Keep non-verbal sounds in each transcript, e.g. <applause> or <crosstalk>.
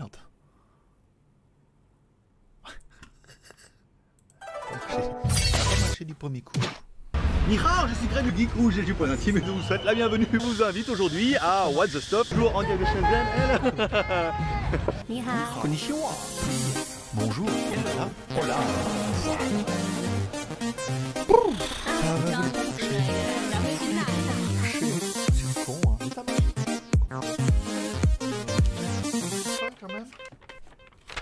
merde. <laughs> Du premier coup. Nihao, je suis Greg le Geek ou j'ai point intime et je vous souhaite la bienvenue. Je vous invite aujourd'hui à What the Stop, toujours en direct de Shenzhen. Elle. <laughs> Konnichiwa. Bonjour. Hola.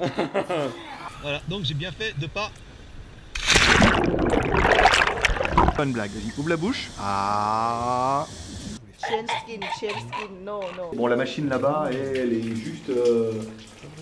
<laughs> voilà, donc j'ai bien fait de pas. Pas une blague, vas-y, ouvre la bouche. Ah. Chain skin, chain skin, no, no. Bon la machine là-bas elle est juste... euh,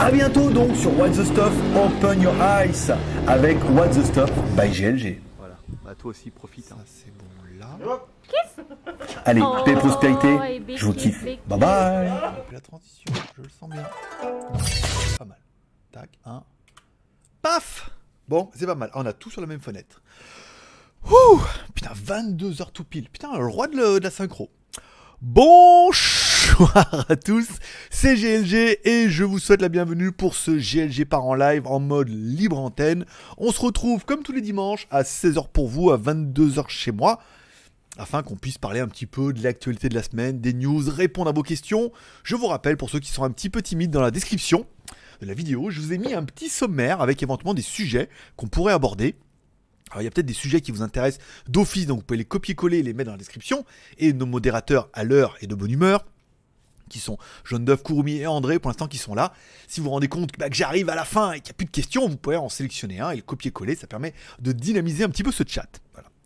A bientôt donc sur What the Stuff Open Your Eyes avec What the Stuff by GLG. Voilà, bah toi aussi profite. c'est bon là. Allez, Oh, paix et prospérité, oh, je vous kiffe. Bye bye La transition, je le sens bien. Pas mal. Tac, un. Paf Bon, c'est pas mal. On a tout sur la même fenêtre. Ouh Putain, 22 heures tout pile. Putain, le roi de, le- de la synchro. Bonsoir à tous, c'est GLG et je vous souhaite la bienvenue pour ce GLG par en live en mode libre antenne. On se retrouve comme tous les dimanches à 16h pour vous, à 22h chez moi, afin qu'on puisse parler un petit peu de l'actualité de la semaine, des news, répondre à vos questions. Je vous rappelle, pour ceux qui sont un petit peu timides dans la description de la vidéo, je vous ai mis un petit sommaire avec éventuellement des sujets qu'on pourrait aborder. Alors, il y a peut-être des sujets qui vous intéressent d'office, donc vous pouvez les copier-coller et les mettre dans la description. Et nos modérateurs à l'heure et de bonne humeur, qui sont Jaune d'œuf, Kurumi et André, pour l'instant, qui sont là. Si vous vous rendez compte bah, que j'arrive à la fin et qu'il n'y a plus de questions, vous pouvez en sélectionner un et le copier-coller. Ça permet de dynamiser un petit peu ce chat.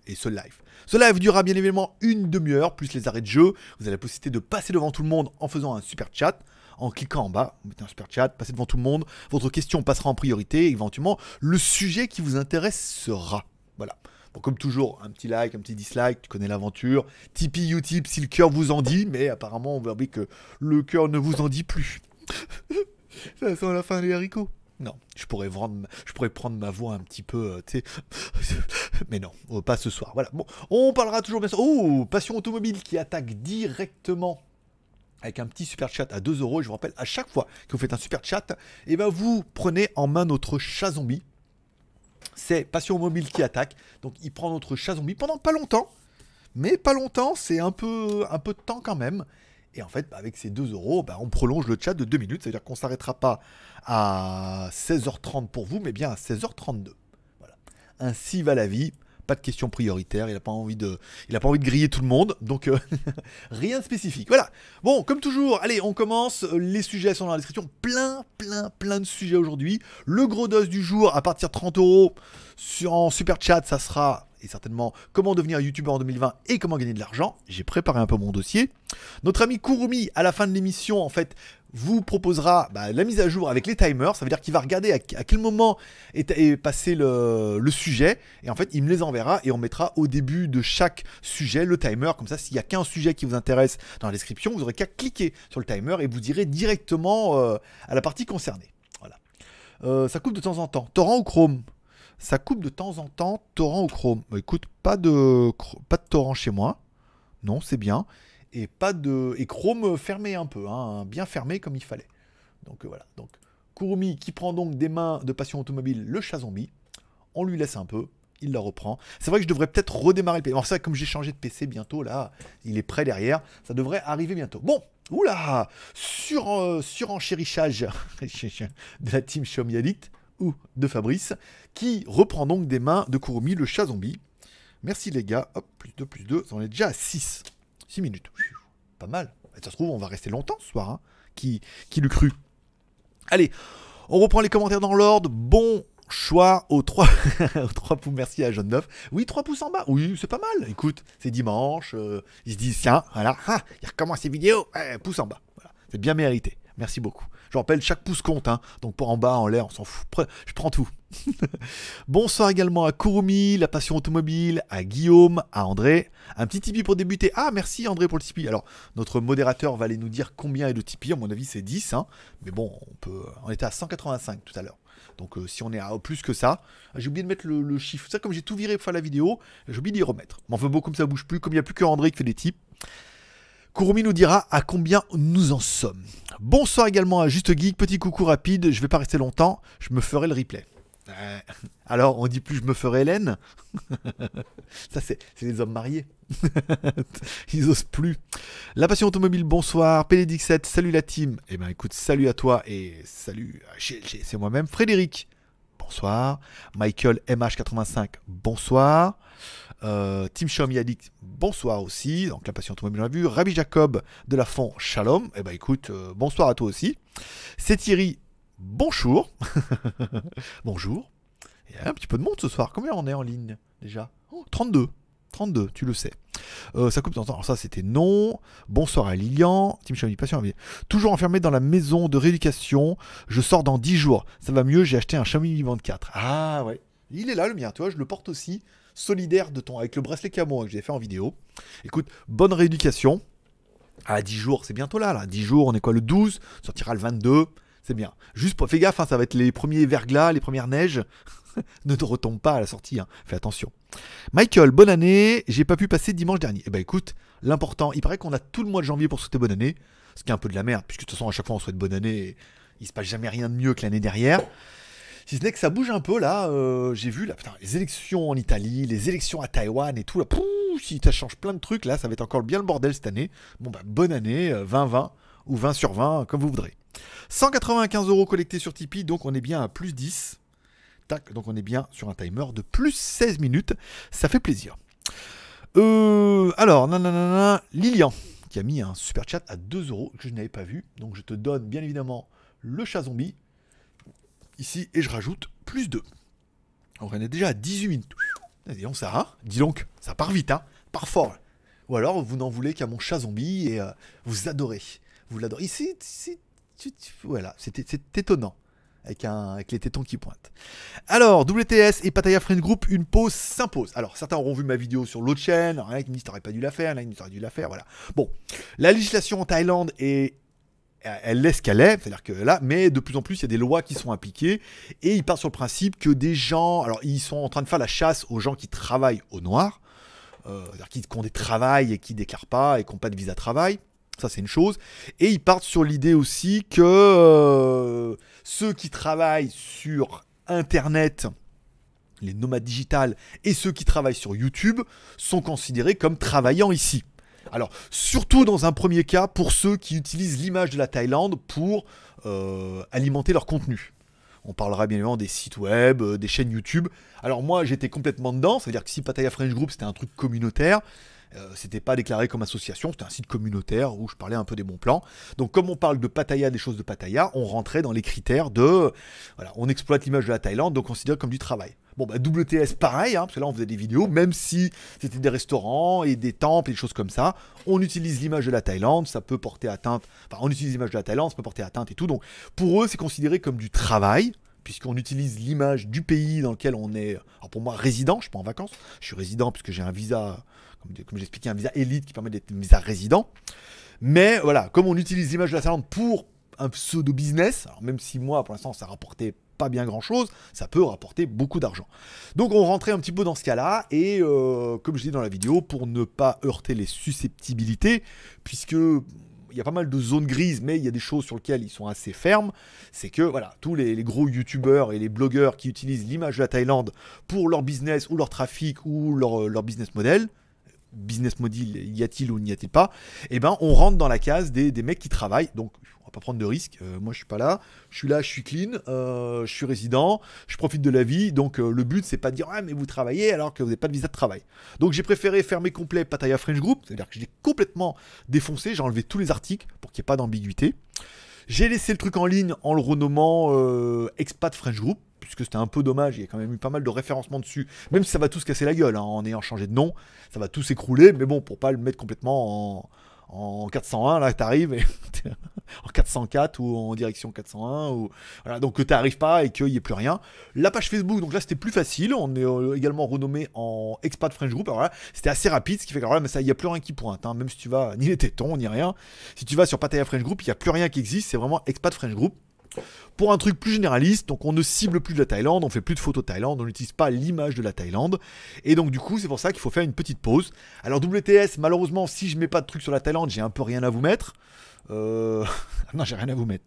Et ce live. Ce live durera bien évidemment une demi-heure, plus les arrêts de jeu. Vous avez la possibilité de passer devant tout le monde en faisant un super chat. En cliquant en bas, vous mettez un super chat, passez devant tout le monde. Votre question passera en priorité. Éventuellement, le sujet qui vous intéresse sera. Voilà. Bon, comme toujours, un petit like, un petit dislike, tu connais l'aventure. Tipeee, Utip, si le cœur vous en dit, mais apparemment, on verra que le cœur ne vous en dit plus. <laughs> Ça sent la fin des haricots. Non, je pourrais, vendre, je pourrais prendre ma voix un petit peu, euh. <laughs> Mais non, euh, pas ce soir. Voilà. Bon, on parlera toujours bien sûr. Oh, Passion Automobile qui attaque directement avec un petit super chat à 2 euros. Je vous rappelle, à chaque fois que vous faites un super chat, et ben vous prenez en main notre chat zombie. C'est Passion Mobile qui attaque. Donc il prend notre chat zombie pendant pas longtemps. Mais pas longtemps, c'est un peu, un peu de temps quand même. Et en fait, bah, avec ces 2 euros, bah, on prolonge le chat de 2 minutes. C'est-à-dire qu'on ne s'arrêtera pas à 16h30 pour vous, mais bien à 16h32. Voilà. Ainsi va la vie. Pas de questions prioritaires. Il n'a pas envie de, griller tout le monde. Donc euh, <laughs> rien de spécifique. Voilà. Bon, comme toujours, allez, on commence. Les sujets sont dans la description. Plein, plein, plein de sujets aujourd'hui. Le gros dos du jour à partir de 30 euros sur en super chat, ça sera et certainement comment devenir youtubeur en 2020 et comment gagner de l'argent. J'ai préparé un peu mon dossier. Notre ami Kurumi, à la fin de l'émission, en fait, vous proposera bah, la mise à jour avec les timers. Ça veut dire qu'il va regarder à, quel moment est, passé le, sujet. Et en fait, il me les enverra et on mettra au début de chaque sujet le timer. Comme ça, s'il y a qu'un sujet qui vous intéresse dans la description, vous aurez qu'à cliquer sur le timer et vous irez directement euh, à la partie concernée. Euh, ça coupe de temps en temps. Torrent ou Chrome? Ça coupe de temps en temps torrent ou Chrome? Bah, écoute, pas de torrent chez moi. Non, c'est bien. Et pas de et Chrome fermé un peu, hein, bien fermé comme il fallait. Donc euh, voilà. Donc Kurumi qui prend donc des mains de Passion Automobile le chat zombie. On lui laisse un peu. Il la reprend. C'est vrai que je devrais peut-être redémarrer le PC. Alors ça, comme j'ai changé de PC bientôt, là, il est prêt derrière. Ça devrait arriver bientôt. Bon, oula, sur, euh, <laughs> de la team Xiaomi Addict. ou de Fabrice, qui reprend donc des mains de Kurumi, le chat zombie. Merci les gars. Hop, plus 2, plus 2. On est déjà à 6. 6 minutes. Pas mal. Ça se trouve, on va rester longtemps ce soir. hein. Qui, qui l'eût cru? Allez, on reprend les commentaires dans l'ordre. Bon choix aux 3, <laughs> aux 3 pouces. Merci à Jaune 9. Oui, 3 pouces en bas. Oui, c'est pas mal. Écoute, c'est dimanche. euh, ils se disent, tiens, voilà, ah, il recommence ses vidéos. Ouais, pouce en bas. C'est bien mérité. Merci beaucoup. Je rappelle, chaque pouce compte. Hein. Donc pour en bas, en l'air, on s'en fout. Je prends tout. <laughs> Bonsoir également à Kurumi, la passion automobile, à Guillaume, à André. Un petit Tipeee pour débuter. Ah, merci André pour le Tipeee. Alors, notre modérateur va aller nous dire combien est de Tipeee. À mon avis, c'est 10. hein. Mais bon, on peut. On était à 185 tout à l'heure. Donc, euh, si on est à plus que ça, ah, j'ai oublié de mettre le, le chiffre. Ça, comme j'ai tout viré pour faire la vidéo, j'ai oublié d'y remettre. Mais enfin, bon, comme ça bouge plus, comme il n'y a plus que André qui fait des tips. Kurumi nous dira à combien nous en sommes. Bonsoir également à Juste Geek, petit coucou rapide, je vais pas rester longtemps, je me ferai le replay. Euh, alors, on dit plus je me ferai Hélène <laughs> Ça, c'est les hommes mariés. <laughs> Ils osent plus. La passion automobile, bonsoir. PLD17, salut la team. Eh ben écoute, salut à toi et salut à GLG, c'est moi-même. Frédéric, bonsoir. Michael MH85, bonsoir. Euh, Team Xiaomi Addict, bonsoir aussi. Donc la passion automobile, l'a vu. Rabbi Jacob de la Fond, shalom. Eh ben écoute, euh, bonsoir à toi aussi. C'est Thierry, bonjour. <laughs> bonjour. Il y a un petit peu de monde ce soir. Combien on est en ligne déjà? Oh, 32. 32, tu le sais. Euh, ça coupe le temps. Alors ça, c'était non. Bonsoir à Lilian. Team Xiaomi, passion. Toujours enfermé dans la maison de rééducation. Je sors dans 10 jours. Ça va mieux, j'ai acheté un Xiaomi Mi Band 4. Ah ouais. Il est là le mien, tu vois, je le porte aussi. Solidaire de ton, avec le bracelet camo hein, que j'ai fait en vidéo. Écoute, bonne rééducation. À 10 jours, c'est bientôt là, là. 10 jours, on est quoi le 12 Sortira le 22. C'est bien. Juste pour, fais gaffe, hein, ça va être les premiers verglas, les premières neiges. <laughs> ne te retombe pas à la sortie, hein. fais attention. Michael, bonne année. J'ai pas pu passer dimanche dernier. Eh ben écoute, l'important, il paraît qu'on a tout le mois de janvier pour souhaiter bonne année. Ce qui est un peu de la merde, puisque de toute façon, à chaque fois, on souhaite bonne année. Et il se passe jamais rien de mieux que l'année dernière. Si ce n'est que ça bouge un peu là, euh, j'ai vu les élections en Italie, les élections à Taïwan et tout si ça change plein de trucs là, ça va être encore bien le bordel cette année. Bon bah bonne année, euh, 20-20 ou 20 sur 20, comme vous voudrez. 195 euros collectés sur Tipeee, donc on est bien à plus 10. Tac, donc on est bien sur un timer de plus 16 minutes, ça fait plaisir. Euh, alors, nanana, Lilian, qui a mis un super chat à 2 euros que je n'avais pas vu, donc je te donne bien évidemment le chat zombie ici et je rajoute plus 2. On est déjà à 18 minutes. Dis donc ça, hein Dis donc, ça part vite, hein Part fort. Ou alors vous n'en voulez qu'à mon chat zombie et euh, vous adorez. Vous l'adorez. Ici, voilà, c'est étonnant. Avec, les tétons qui pointent. Alors, WTS et Pattaya Friend Group, une pause s'impose. Alors, certains auront vu ma vidéo sur l'autre chaîne. Il y en a qui me t'aurais pas dû la faire, il y en a qui me dû la faire. Voilà. Bon, la législation en Thaïlande est elle laisse qu'elle est, c'est-à-dire que là, mais de plus en plus, il y a des lois qui sont appliquées, et ils partent sur le principe que des gens, alors ils sont en train de faire la chasse aux gens qui travaillent au noir, euh, qui ont des travails et qui déclarent pas et qui n'ont pas de visa travail, ça c'est une chose, et ils partent sur l'idée aussi que euh, ceux qui travaillent sur Internet, les nomades digitales, et ceux qui travaillent sur YouTube sont considérés comme travaillant ici. Alors, surtout dans un premier cas, pour ceux qui utilisent l'image de la Thaïlande pour euh, alimenter leur contenu. On parlera bien évidemment des sites web, euh, des chaînes YouTube. Alors moi, j'étais complètement dedans, c'est-à-dire que si Pattaya French Group, c'était un truc communautaire, euh, c'était pas déclaré comme association, c'était un site communautaire où je parlais un peu des bons plans. Donc comme on parle de Pattaya, des choses de Pattaya, on rentrait dans les critères de... Voilà, on exploite l'image de la Thaïlande, donc on considère comme du travail. Bon, bah, WTS, pareil, hein, parce que là, on faisait des vidéos, même si c'était des restaurants et des temples et des choses comme ça, on utilise l'image de la Thaïlande, ça peut porter atteinte, enfin, on utilise l'image de la Thaïlande, ça peut porter atteinte et tout, donc pour eux, c'est considéré comme du travail, puisqu'on utilise l'image du pays dans lequel on est, alors pour moi, résident, je suis pas en vacances, je suis résident puisque j'ai un visa, comme, comme j'expliquais, un visa élite qui permet d'être un visa résident, mais voilà, comme on utilise l'image de la Thaïlande pour un pseudo-business, alors même si moi, pour l'instant, ça rapportait pas bien grand chose, ça peut rapporter beaucoup d'argent. Donc on rentrait un petit peu dans ce cas-là, et euh, comme je dis dans la vidéo, pour ne pas heurter les susceptibilités, puisque il y a pas mal de zones grises, mais il y a des choses sur lesquelles ils sont assez fermes, c'est que voilà, tous les, gros youtubeurs et les blogueurs qui utilisent l'image de la Thaïlande pour leur business ou leur trafic ou leur, leur business model, business model y a-t-il ou n'y a-t-il pas Eh ben, on rentre dans la case des, mecs qui travaillent. Donc, on va pas prendre de risques. Euh, moi, je suis pas là. Je suis là, je suis clean. euh, je suis résident. Je profite de la vie. Donc, euh, le but, c'est pas de dire ah mais vous travaillez alors que vous n'avez pas de visa de travail. Donc, j'ai préféré fermer complet Pattaya French Group. C'est-à-dire que j'ai complètement défoncé. J'ai enlevé tous les articles pour qu'il n'y ait pas d'ambiguïté. J'ai laissé le truc en ligne en le renommant Expat French Group, puisque c'était un peu dommage, il y a quand même eu pas mal de référencements dessus, même si ça va tous casser la gueule hein, en ayant changé de nom, ça va tout s'écrouler, mais bon, pour pas le mettre complètement en, en 401, là, t'arrives et <laughs> en 404 ou en direction 401, ou voilà, donc que t'arrives pas et qu'il n'y ait plus rien. La page Facebook, donc là c'était plus facile, on est euh, également renommé en Expat French Group, alors là c'était assez rapide, ce qui fait que là, mais ça, il n'y a plus rien qui pointe, hein, même si tu vas, ni les tétons, ni rien, si tu vas sur Pattaya French Group, il n'y a plus rien qui existe, c'est vraiment Expat French Group. Pour un truc plus généraliste, donc on ne cible plus de la Thaïlande, on fait plus de photos Thaïlande, on n'utilise pas l'image de la Thaïlande. Et donc du coup, c'est pour ça qu'il faut faire une petite pause. Alors WTS, malheureusement, si je mets pas de trucs sur la Thaïlande, j'ai un peu rien à vous mettre. Euh... <laughs> non, j'ai rien à vous mettre.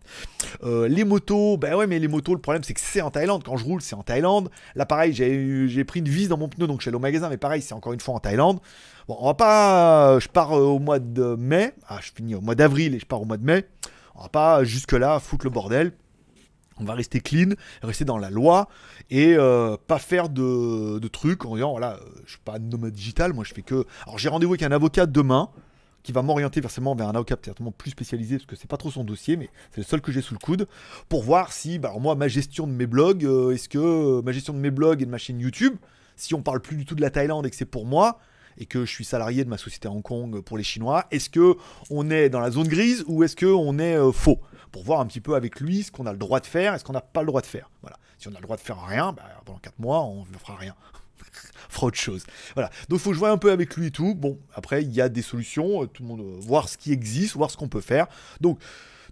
Euh, les motos, ben ouais, mais les motos, le problème c'est que c'est en Thaïlande. Quand je roule, c'est en Thaïlande. Là, pareil, j'ai pris une vis dans mon pneu, donc je suis allé au magasin, mais pareil, c'est encore une fois en Thaïlande. Bon, on va pas. Je pars euh, au mois de mai. Ah, je finis au mois d'avril et je pars au mois de mai. On va pas jusque-là foutre le bordel. On va rester clean, rester dans la loi et euh, pas faire de, trucs en disant voilà, euh, je suis pas nomade digital, moi je fais que. Alors j'ai rendez-vous avec un avocat demain qui va m'orienter forcément vers un avocat plus spécialisé parce que c'est pas trop son dossier, mais c'est le seul que j'ai sous le coude pour voir si, bah, alors moi, ma gestion de mes blogs, euh, est-ce que ma gestion de mes blogs et de ma chaîne YouTube, si on parle plus du tout de la Thaïlande et que c'est pour moi, et que je suis salarié de ma société Hong Kong pour les Chinois, est-ce que on est dans la zone grise ou est-ce que on est euh, faux? Pour voir un petit peu avec lui ce qu'on a le droit de faire et ce qu'on n'a pas le droit de faire. Voilà. Si on a le droit de faire rien, bah, pendant 4 mois, on ne fera rien. <laughs> Fera autre chose. Voilà. Donc il faut jouer un peu avec lui et tout. Bon, après, il y a des solutions, euh, tout le monde, euh, voir ce qui existe, voir ce qu'on peut faire. Donc,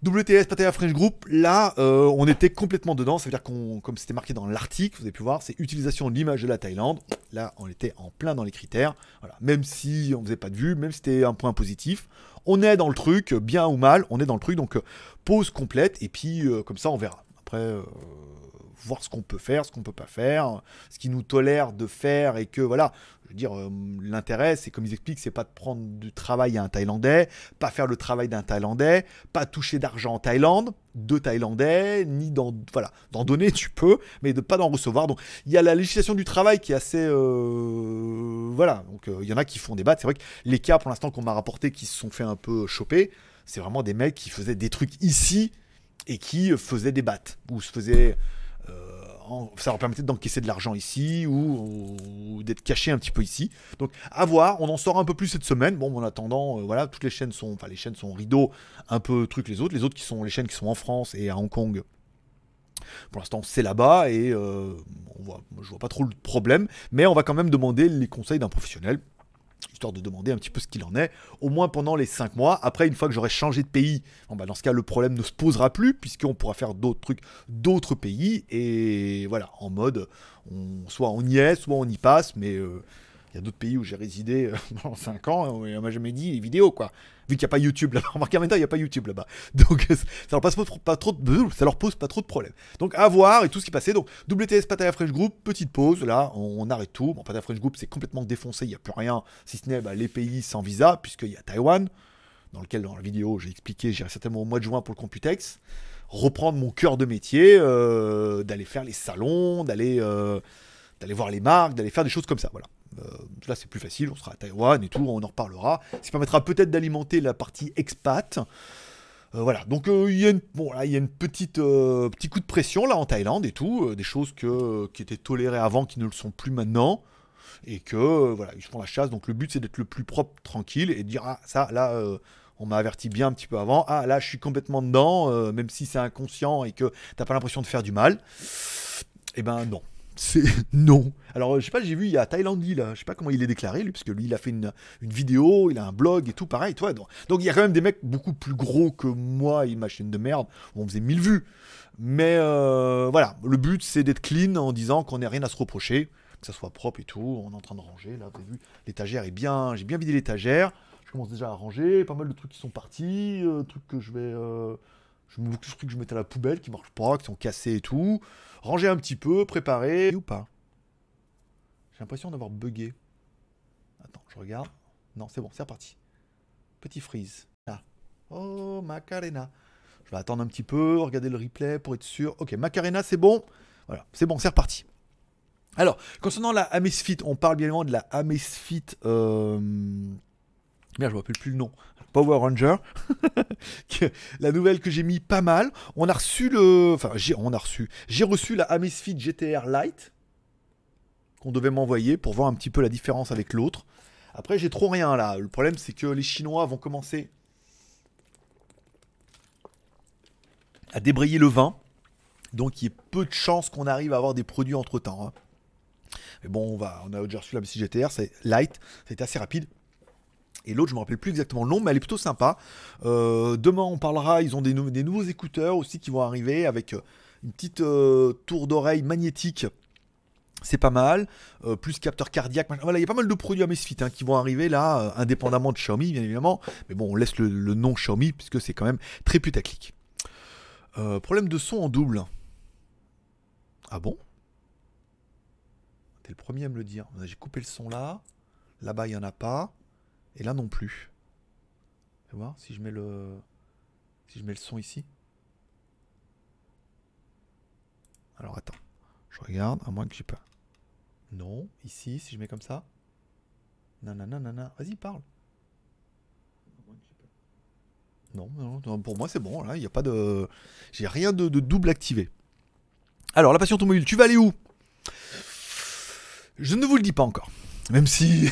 WTS Pattaya French Group, là, euh, on était complètement dedans. Ça veut dire qu'on, comme c'était marqué dans l'article, vous avez pu voir, c'est utilisation de l'image de la Thaïlande. Là, on était en plein dans les critères. Voilà. Même si on faisait pas de vue, même si c'était un point positif, on est dans le truc, bien ou mal, on est dans le truc. Donc, euh, pause complète, et puis euh, comme ça, on verra. Après, voir ce qu'on peut faire, ce qu'on peut pas faire, ce qui nous tolère de faire, et que voilà. Je veux dire, euh, l'intérêt, c'est comme ils expliquent, c'est pas de prendre du travail à un Thaïlandais, pas faire le travail d'un Thaïlandais, pas toucher d'argent en Thaïlande, de Thaïlandais, ni d'en voilà, d'en donner tu peux, mais de pas d'en recevoir. Donc il y a la législation du travail qui est assez euh, voilà. Donc euh, il y en a qui font des battes. C'est vrai que les cas pour l'instant qu'on m'a rapporté qui se sont fait un peu choper, c'est vraiment des mecs qui faisaient des trucs ici et qui faisaient des battes ou se faisaient ça leur permettait d'encaisser de l'argent ici ou, d'être caché un petit peu ici. Donc à voir, on en sort un peu plus cette semaine. Bon, en attendant, euh, voilà, toutes les chaînes sont, enfin les chaînes sont rideau, un peu truc les autres. Les autres qui sont les chaînes qui sont en France et à Hong Kong. Pour l'instant, c'est là-bas et euh, on je vois pas trop le problème, mais on va quand même demander les conseils d'un professionnel histoire de demander un petit peu ce qu'il en est, au moins pendant les 5 mois. Après, une fois que j'aurai changé de pays, bah dans ce cas, le problème ne se posera plus, puisqu'on pourra faire d'autres trucs, d'autres pays, et voilà, en mode, on, soit on y est, soit on y passe, mais euh, il y a d'autres pays où j'ai résidé euh, <laughs> pendant 5 ans, et on m'a jamais dit les vidéos, quoi. Vu qu'il n'y a pas YouTube là-bas. <laughs> Remarquez temps, il n'y a pas YouTube là-bas. <laughs> Donc ça leur, passe pas, trop- de, ça leur pose pas trop de problèmes. Donc à voir et tout ce qui passait. Donc WTS Pattaya French Group, petite pause. Là, on, arrête tout. Bon, Pattaya French Group, c'est complètement défoncé. Il n'y a plus rien, si ce n'est bah, les pays sans visa, puisqu'il y a Taïwan, dans lequel dans la vidéo j'ai expliqué, j'irai certainement au mois de juin pour le Computex. Reprendre mon cœur de métier, euh, d'aller faire les salons, d'aller euh, d'aller voir les marques, d'aller faire des choses comme ça. Voilà. Euh, là, c'est plus facile, on sera à Taïwan et tout, on en reparlera. Ça permettra peut-être d'alimenter la partie expat. Euh, voilà, donc euh, il y a une, bon, petite petit coup de pression là en Thaïlande et tout, des choses que, qui étaient tolérées avant qui ne le sont plus maintenant et que voilà, ils font la chasse. Donc le but c'est d'être le plus propre, tranquille et de dire ah ça là on m'a averti bien un petit peu avant. Ah là je suis complètement dedans, même si c'est inconscient et que t'as pas l'impression de faire du mal. Eh ben non. C'est <laughs> non. Alors, euh, je sais pas, j'ai vu, il y a Thaïlandi là, je sais pas comment il est déclaré lui, parce que lui il a fait une, vidéo, il a un blog et tout, pareil, toi. Donc, donc il y a quand même des mecs beaucoup plus gros que moi et ma chaîne de merde, où on faisait 1000 vues. Mais euh, voilà, le but c'est d'être clean en disant qu'on n'a rien à se reprocher, que ça soit propre et tout. On est en train de ranger, là, vous avez vu, l'étagère est bien, j'ai bien vidé l'étagère. Je commence déjà à ranger, pas mal de trucs qui sont partis, euh, trucs que je vais. Je me beaucoup de trucs que je mettais à la poubelle qui marchent pas, qui sont cassés et tout. Ranger un petit peu, préparer. Ou pas J'ai l'impression d'avoir bugué. Attends, je regarde. Non, c'est bon, c'est reparti. Petit freeze. Ah. Oh, Macarena. Je vais attendre un petit peu, regarder le replay pour être sûr. Ok, Macarena, c'est bon. Voilà, c'est bon, c'est reparti. Alors, concernant la Amazfit, on parle bien évidemment de la Amazfit. Euh... Merde, je ne me rappelle plus le nom. Power Ranger. <laughs> La nouvelle que j'ai mis pas mal. On a reçu le. Enfin, j'ai, reçu. J'ai reçu la Amazfit GTR Lite qu'on devait m'envoyer pour voir un petit peu la différence avec l'autre. Après, j'ai trop rien là. Le problème, c'est que les Chinois vont commencer à débrayer le vin. Donc, il y a peu de chances qu'on arrive à avoir des produits entre temps. Mais bon, on, va, on a déjà reçu la Amazfit GTR, c'est light, c'était assez rapide. Et l'autre, je me rappelle plus exactement le nom, mais elle est plutôt sympa. Euh, demain, on parlera. Ils ont des, nou- des nouveaux écouteurs aussi qui vont arriver avec euh, une petite euh, tour d'oreille magnétique. C'est pas mal. Plus capteur cardiaque. Voilà, il y a pas mal de produits Amazfit hein, qui vont arriver là, indépendamment de Xiaomi, bien évidemment. Mais bon, on laisse le, le nom Xiaomi puisque c'est quand même très putaclic. Problème de son en double. Ah bon? T'es le premier à me le dire. J'ai coupé le son là. Là-bas, il n'y en a pas. Et là non plus. Fais voir si je mets le. Si je mets le son ici. Alors attends. Je regarde, à moins que j'ai pas. Non, ici, si je mets comme ça. Nanana, nanana. Vas-y, parle. Non, non, non, pour moi c'est bon, là, il n'y a pas de. J'ai rien de, de double activé. Alors, la passion automobile, tu vas aller où? Je ne vous le dis pas encore. Même si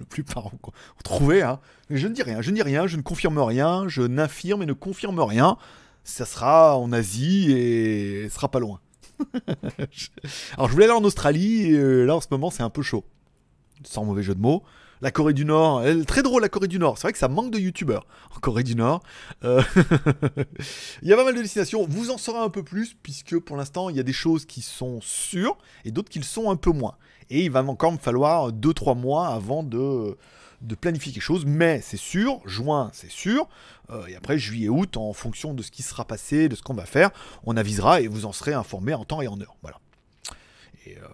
la plupart ont, ont trouvé, hein. Mais je ne dis rien, je ne dis rien, je ne confirme rien, je n'affirme et ne confirme rien. Ça sera en Asie et ce sera pas loin. <laughs> Alors je voulais aller en Australie et euh, là en ce moment c'est un peu chaud. Sans mauvais jeu de mots. La Corée du Nord, elle, très drôle la Corée du Nord. C'est vrai que ça manque de youtubeurs en Corée du Nord. Euh, <laughs> il y a pas mal de destinations. Vous en saurez un peu plus puisque pour l'instant il y a des choses qui sont sûres et d'autres qui le sont un peu moins. Et il va encore me falloir 2-3 mois avant de, de planifier quelque chose. Mais c'est sûr, juin c'est sûr. Euh, et après juillet, août, en fonction de ce qui sera passé, de ce qu'on va faire, on avisera et vous en serez informé en temps et en heure. Voilà. Et euh.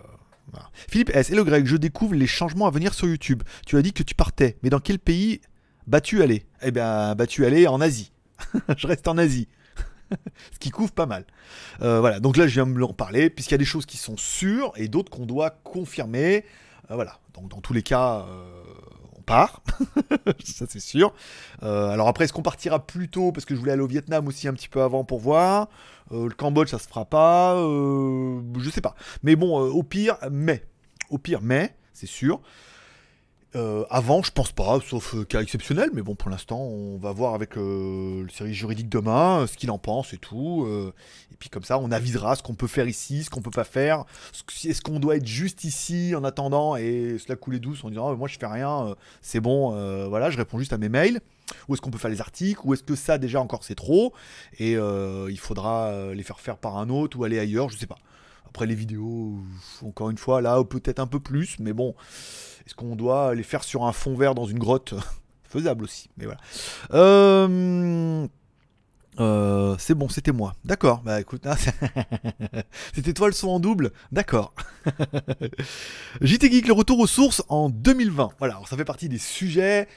Philippe S. Hello Greg, je découvre les changements à venir sur YouTube. Tu as dit que tu partais, mais dans quel pays vas-tu aller Eh bien, vas-tu aller en Asie <laughs> Je reste en Asie. <laughs> Ce qui couvre pas mal. Euh, voilà, donc là je viens de en parler, puisqu'il y a des choses qui sont sûres et d'autres qu'on doit confirmer. Euh, voilà, donc dans tous les cas, euh, on part, <laughs> ça c'est sûr. Alors après, est-ce qu'on partira plus tôt? Parce que je voulais aller au Vietnam aussi un petit peu avant pour voir. Le Cambodge, ça se fera pas. je sais pas. Mais bon, au pire, mai. Au pire, mai, c'est sûr. Euh, avant, je pense pas, sauf euh, cas exceptionnel, mais bon, pour l'instant, on va voir avec euh, le service juridique demain euh, ce qu'il en pense et tout. et puis comme ça, on avisera ce qu'on peut faire ici, ce qu'on peut pas faire. Est-ce qu'on doit être juste ici en attendant et cela couler douce en disant Ah, moi je fais rien, c'est bon, voilà, je réponds juste à mes mails. Ou est-ce qu'on peut faire les articles Ou est-ce que ça déjà encore c'est trop et il faudra les faire faire par un autre ou aller ailleurs, je sais pas. Après les vidéos, encore une fois, là peut-être un peu plus, mais bon, est-ce qu'on doit les faire sur un fond vert dans une grotte? <laughs> Faisable aussi, mais voilà. Euh, euh, c'est bon, c'était moi. D'accord, bah écoute, c'était toi le son en double D'accord. <laughs> JT Geek, le retour aux sources en 2020. Voilà, alors ça fait partie des sujets.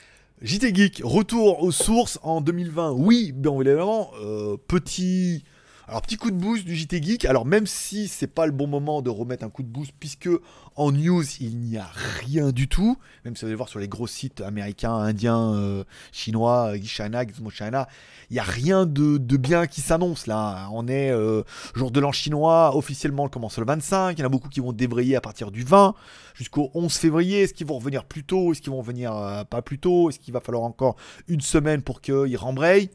JT Geek, retour aux sources en 2020. Oui, bien évidemment, euh, petit. Alors petit coup de boost du JT Geek. Alors même si c'est pas le bon moment de remettre un coup de boost puisque en news il n'y a rien du tout. Même si vous allez voir sur les gros sites américains, indiens, euh, chinois, euh, China, Gizmo China, il n'y a rien de, de bien qui s'annonce là. On est euh, jour de l'an chinois, officiellement on commence le 25. Il y en a beaucoup qui vont débrayer à partir du 20 jusqu'au 11 février. Est-ce qu'ils vont revenir plus tôt? Est-ce qu'ils vont revenir euh, pas plus tôt? Est-ce qu'il va falloir encore une semaine pour qu'ils rembrayent?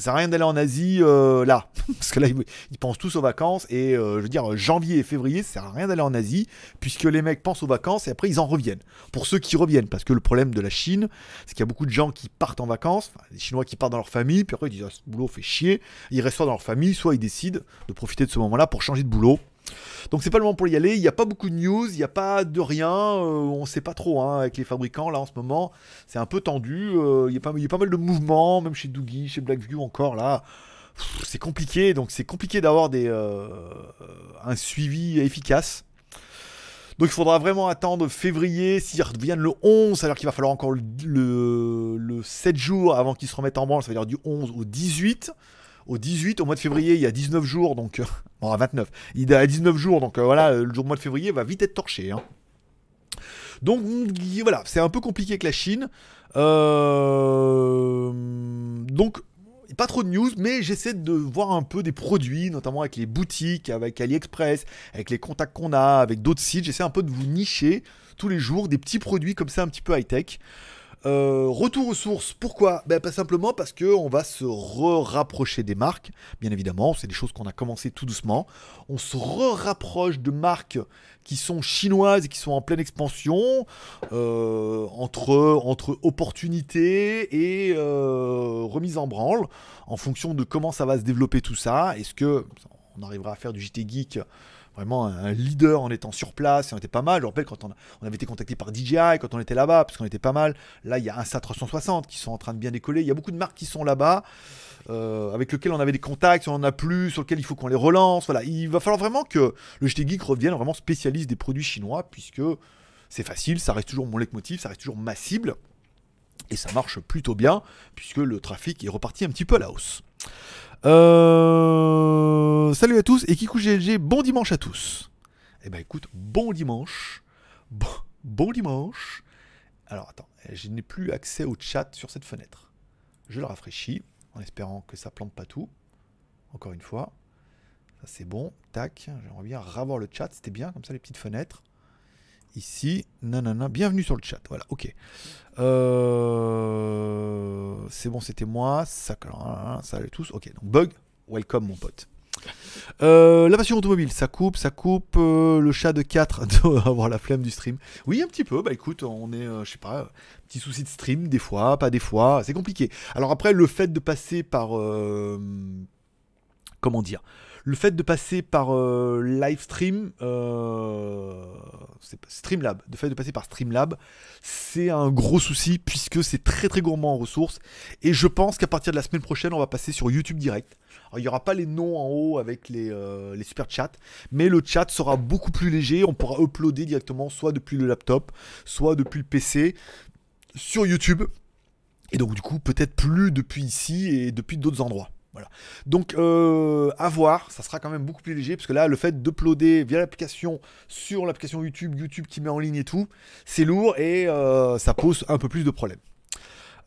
Ça sert à rien d'aller en Asie euh, là, <laughs> parce que là ils, pensent tous aux vacances et euh, je veux dire janvier et février, ça sert à rien d'aller en Asie puisque les mecs pensent aux vacances et après ils en reviennent. Pour ceux qui reviennent, parce que le problème de la Chine, c'est qu'il y a beaucoup de gens qui partent en vacances, des Chinois qui partent dans leur famille, puis après ils disent ah, ce boulot fait chier, ils restent soit dans leur famille, soit ils décident de profiter de ce moment-là pour changer de boulot. Donc c'est pas le moment pour y aller, il n'y a pas beaucoup de news, il n'y a pas de rien, euh, on sait pas trop hein, avec les fabricants là en ce moment, c'est un peu tendu, euh, il y, a pas- mal de mouvements, même chez Doogie, chez Blackview encore là, c'est compliqué, donc c'est compliqué d'avoir des, euh, un suivi efficace. Donc il faudra vraiment attendre février, s'ils reviennent le 11, alors qu'il va falloir encore le 7 jours avant qu'ils se remettent en branle, ça veut dire du 11 au 18. Au 18, au mois de février, il y a 19 jours, donc... euh, bon, à 29. Il y a 19 jours, donc euh, voilà, le jour mois de février va vite être torché. hein. Donc voilà, c'est un peu compliqué avec la Chine. Euh, donc pas trop de news, mais j'essaie de voir un peu des produits, notamment avec les boutiques, avec AliExpress, avec les contacts qu'on a, avec d'autres sites. J'essaie un peu de vous nicher tous les jours des petits produits comme ça, un petit peu high-tech. Euh, retour aux sources, pourquoi? Ben, Pas simplement parce qu'on va se re-rapprocher des marques, bien évidemment, c'est des choses qu'on a commencé tout doucement. On se re-rapproche de marques qui sont chinoises et qui sont en pleine expansion, euh, entre, entre opportunité et euh, remise en branle, en fonction de comment ça va se développer tout ça. Est-ce que on arrivera à faire du JT Geek vraiment un leader en étant sur place, on était pas mal. Je rappelle quand on, avait été contacté par DJI, quand on était là-bas, parce qu'on était pas mal. Là, il y a un SA360 qui sont en train de bien décoller. Il y a beaucoup de marques qui sont là-bas, euh, avec lesquelles on avait des contacts, on en a plus, sur lesquels il faut qu'on les relance. Voilà, il va falloir vraiment que le JT Geek revienne vraiment spécialiste des produits chinois, puisque c'est facile, ça reste toujours mon leitmotiv, ça reste toujours ma cible. Et ça marche plutôt bien, puisque le trafic est reparti un petit peu à la hausse. Euh, Salut à tous et Kikou GLG, bon dimanche à tous. Eh ben écoute, bon dimanche. Bon, bon dimanche. Alors attends, je n'ai plus accès au chat sur cette fenêtre. Je le rafraîchis en espérant que ça plante pas tout. Encore une fois. C'est bon. Tac. J'aimerais bien revoir le chat. C'était bien comme ça les petites fenêtres. Ici. Nanana. Bienvenue sur le chat. Voilà. Ok. Euh, C'est bon, c'était moi. Ça, ça allait tous. Ok. Donc bug. Welcome mon pote. Euh, la passion automobile, ça coupe, ça coupe. euh, le chat de 4 <laughs> doit avoir la flemme du stream. Oui, un petit peu. Bah écoute, on est, je sais pas, petit souci de stream, des fois, pas des fois. C'est compliqué. Alors après, le fait de passer par. comment dire le fait de passer par euh, Livestream, euh, c'est pas- Streamlab, passer par Streamlab, c'est un gros souci puisque c'est très très gourmand en ressources. Et je pense qu'à partir de la semaine prochaine, on va passer sur YouTube direct. Alors, il n'y aura pas les noms en haut avec euh, les super chats, mais le chat sera beaucoup plus léger. On pourra uploader directement soit depuis le laptop, soit depuis le PC sur YouTube. Et donc du coup, peut-être plus depuis ici et depuis d'autres endroits. Voilà. Donc euh, à voir, ça sera quand même beaucoup plus léger, parce que là, le fait d'uploader via l'application sur l'application YouTube, YouTube qui met en ligne et tout, c'est lourd et euh, ça pose un peu plus de problèmes.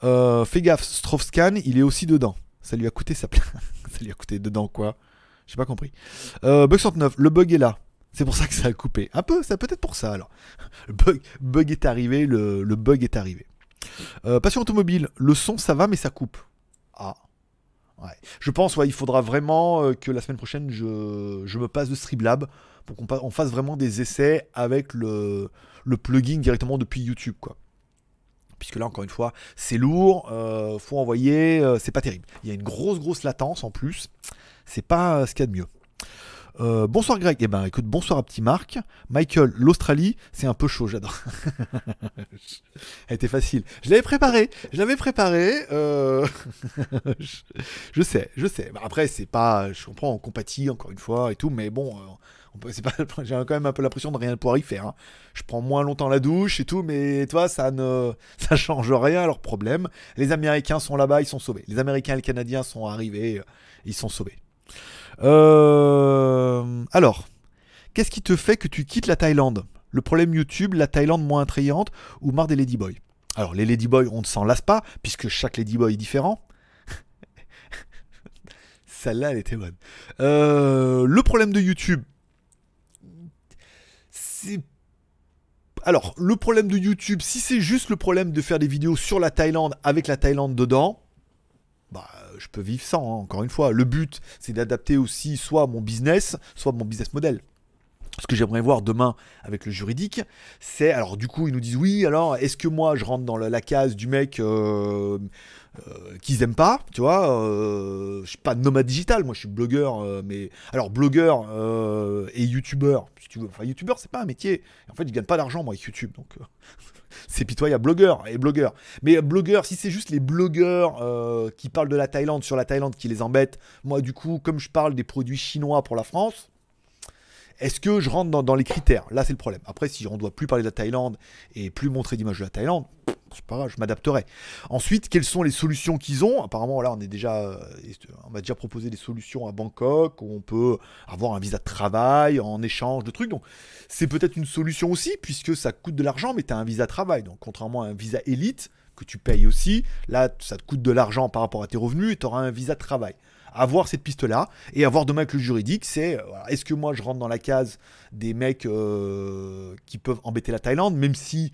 Euh, fais gaffe, Strovscan, il est aussi dedans. Ça lui a coûté sa place. <laughs> ça lui a coûté dedans quoi J'ai pas compris. Euh, bug 109, le bug est là. C'est pour ça que ça a coupé. Un peu, c'est peut-être pour ça alors. <laughs> Le bug, est arrivé, le, bug est arrivé. Passion automobile, le son ça va mais ça coupe. Ah. Je pense ouais, il faudra vraiment euh, que la semaine prochaine je, me passe de Streamlab pour qu'on fasse vraiment des essais avec le, plugin directement depuis YouTube. Puisque là encore une fois c'est lourd, euh, faut envoyer, euh, c'est pas terrible. Il y a une grosse grosse latence en plus, c'est pas euh, ce qu'il y a de mieux. Euh, bonsoir Greg, eh ben écoute, bonsoir à petit Marc. Michael, l'Australie, c'est un peu chaud, j'adore. <laughs> Elle était facile. Je l'avais préparé, je l'avais préparé. euh, <laughs> je, sais, je sais. Bah, après, c'est pas, je comprends, on compatit encore une fois et tout, mais bon, euh, c'est pas, <laughs> j'ai quand même un peu l'impression de rien pouvoir y faire. hein. Je prends moins longtemps la douche et tout, mais toi, ça ne, ça change rien à leurs problèmes. Les Américains sont là-bas, ils sont sauvés. Les Américains et les Canadiens sont arrivés, ils sont sauvés. Euh, alors, qu'est-ce qui te fait que tu quittes la Thaïlande? Le problème YouTube, la Thaïlande moins attrayante ou marre des Ladyboys? Alors, les Ladyboys, on ne s'en lasse pas, puisque chaque Ladyboy est différent. <laughs> Celle-là, elle était bonne. Euh, le problème de YouTube, c'est. Alors, le problème de YouTube, si c'est juste le problème de faire des vidéos sur la Thaïlande avec la Thaïlande dedans, je peux vivre sans, hein, encore une fois. Le but, c'est d'adapter aussi soit mon business, soit mon business model. Ce que j'aimerais voir demain avec le juridique, c'est alors du coup ils nous disent oui alors est-ce que moi je rentre dans la, case du mec euh, euh, qu'ils aiment pas, tu vois euh, Je suis pas nomade digital, moi je suis blogueur, euh, mais alors blogueur et youtubeur, si tu. Enfin youtubeur c'est pas un métier. En fait je gagne pas d'argent moi avec YouTube, donc <laughs> c'est pitoyable. Blogueur et blogueur. Mais blogueur, si c'est juste les blogueurs qui parlent de la Thaïlande sur la Thaïlande qui les embêtent, moi du coup comme je parle des produits chinois pour la France Est-ce que je rentre dans, les critères? Là, c'est le problème. Après, si on ne doit plus parler de la Thaïlande et plus montrer d'image de la Thaïlande, c'est pas grave, je m'adapterai. Ensuite, quelles sont les solutions qu'ils ont? Apparemment, là, on est déjà, euh, on m'a déjà proposé des solutions à Bangkok où on peut avoir un visa de travail en échange de trucs. Donc, c'est peut-être une solution aussi, puisque ça coûte de l'argent, mais tu as un visa de travail. Donc, contrairement à un visa élite que tu payes aussi, là, ça te coûte de l'argent par rapport à tes revenus et tu auras un visa de travail avoir cette piste-là et avoir demain avec le juridique, c'est euh, est-ce que moi je rentre dans la case des mecs euh, qui peuvent embêter la Thaïlande, même si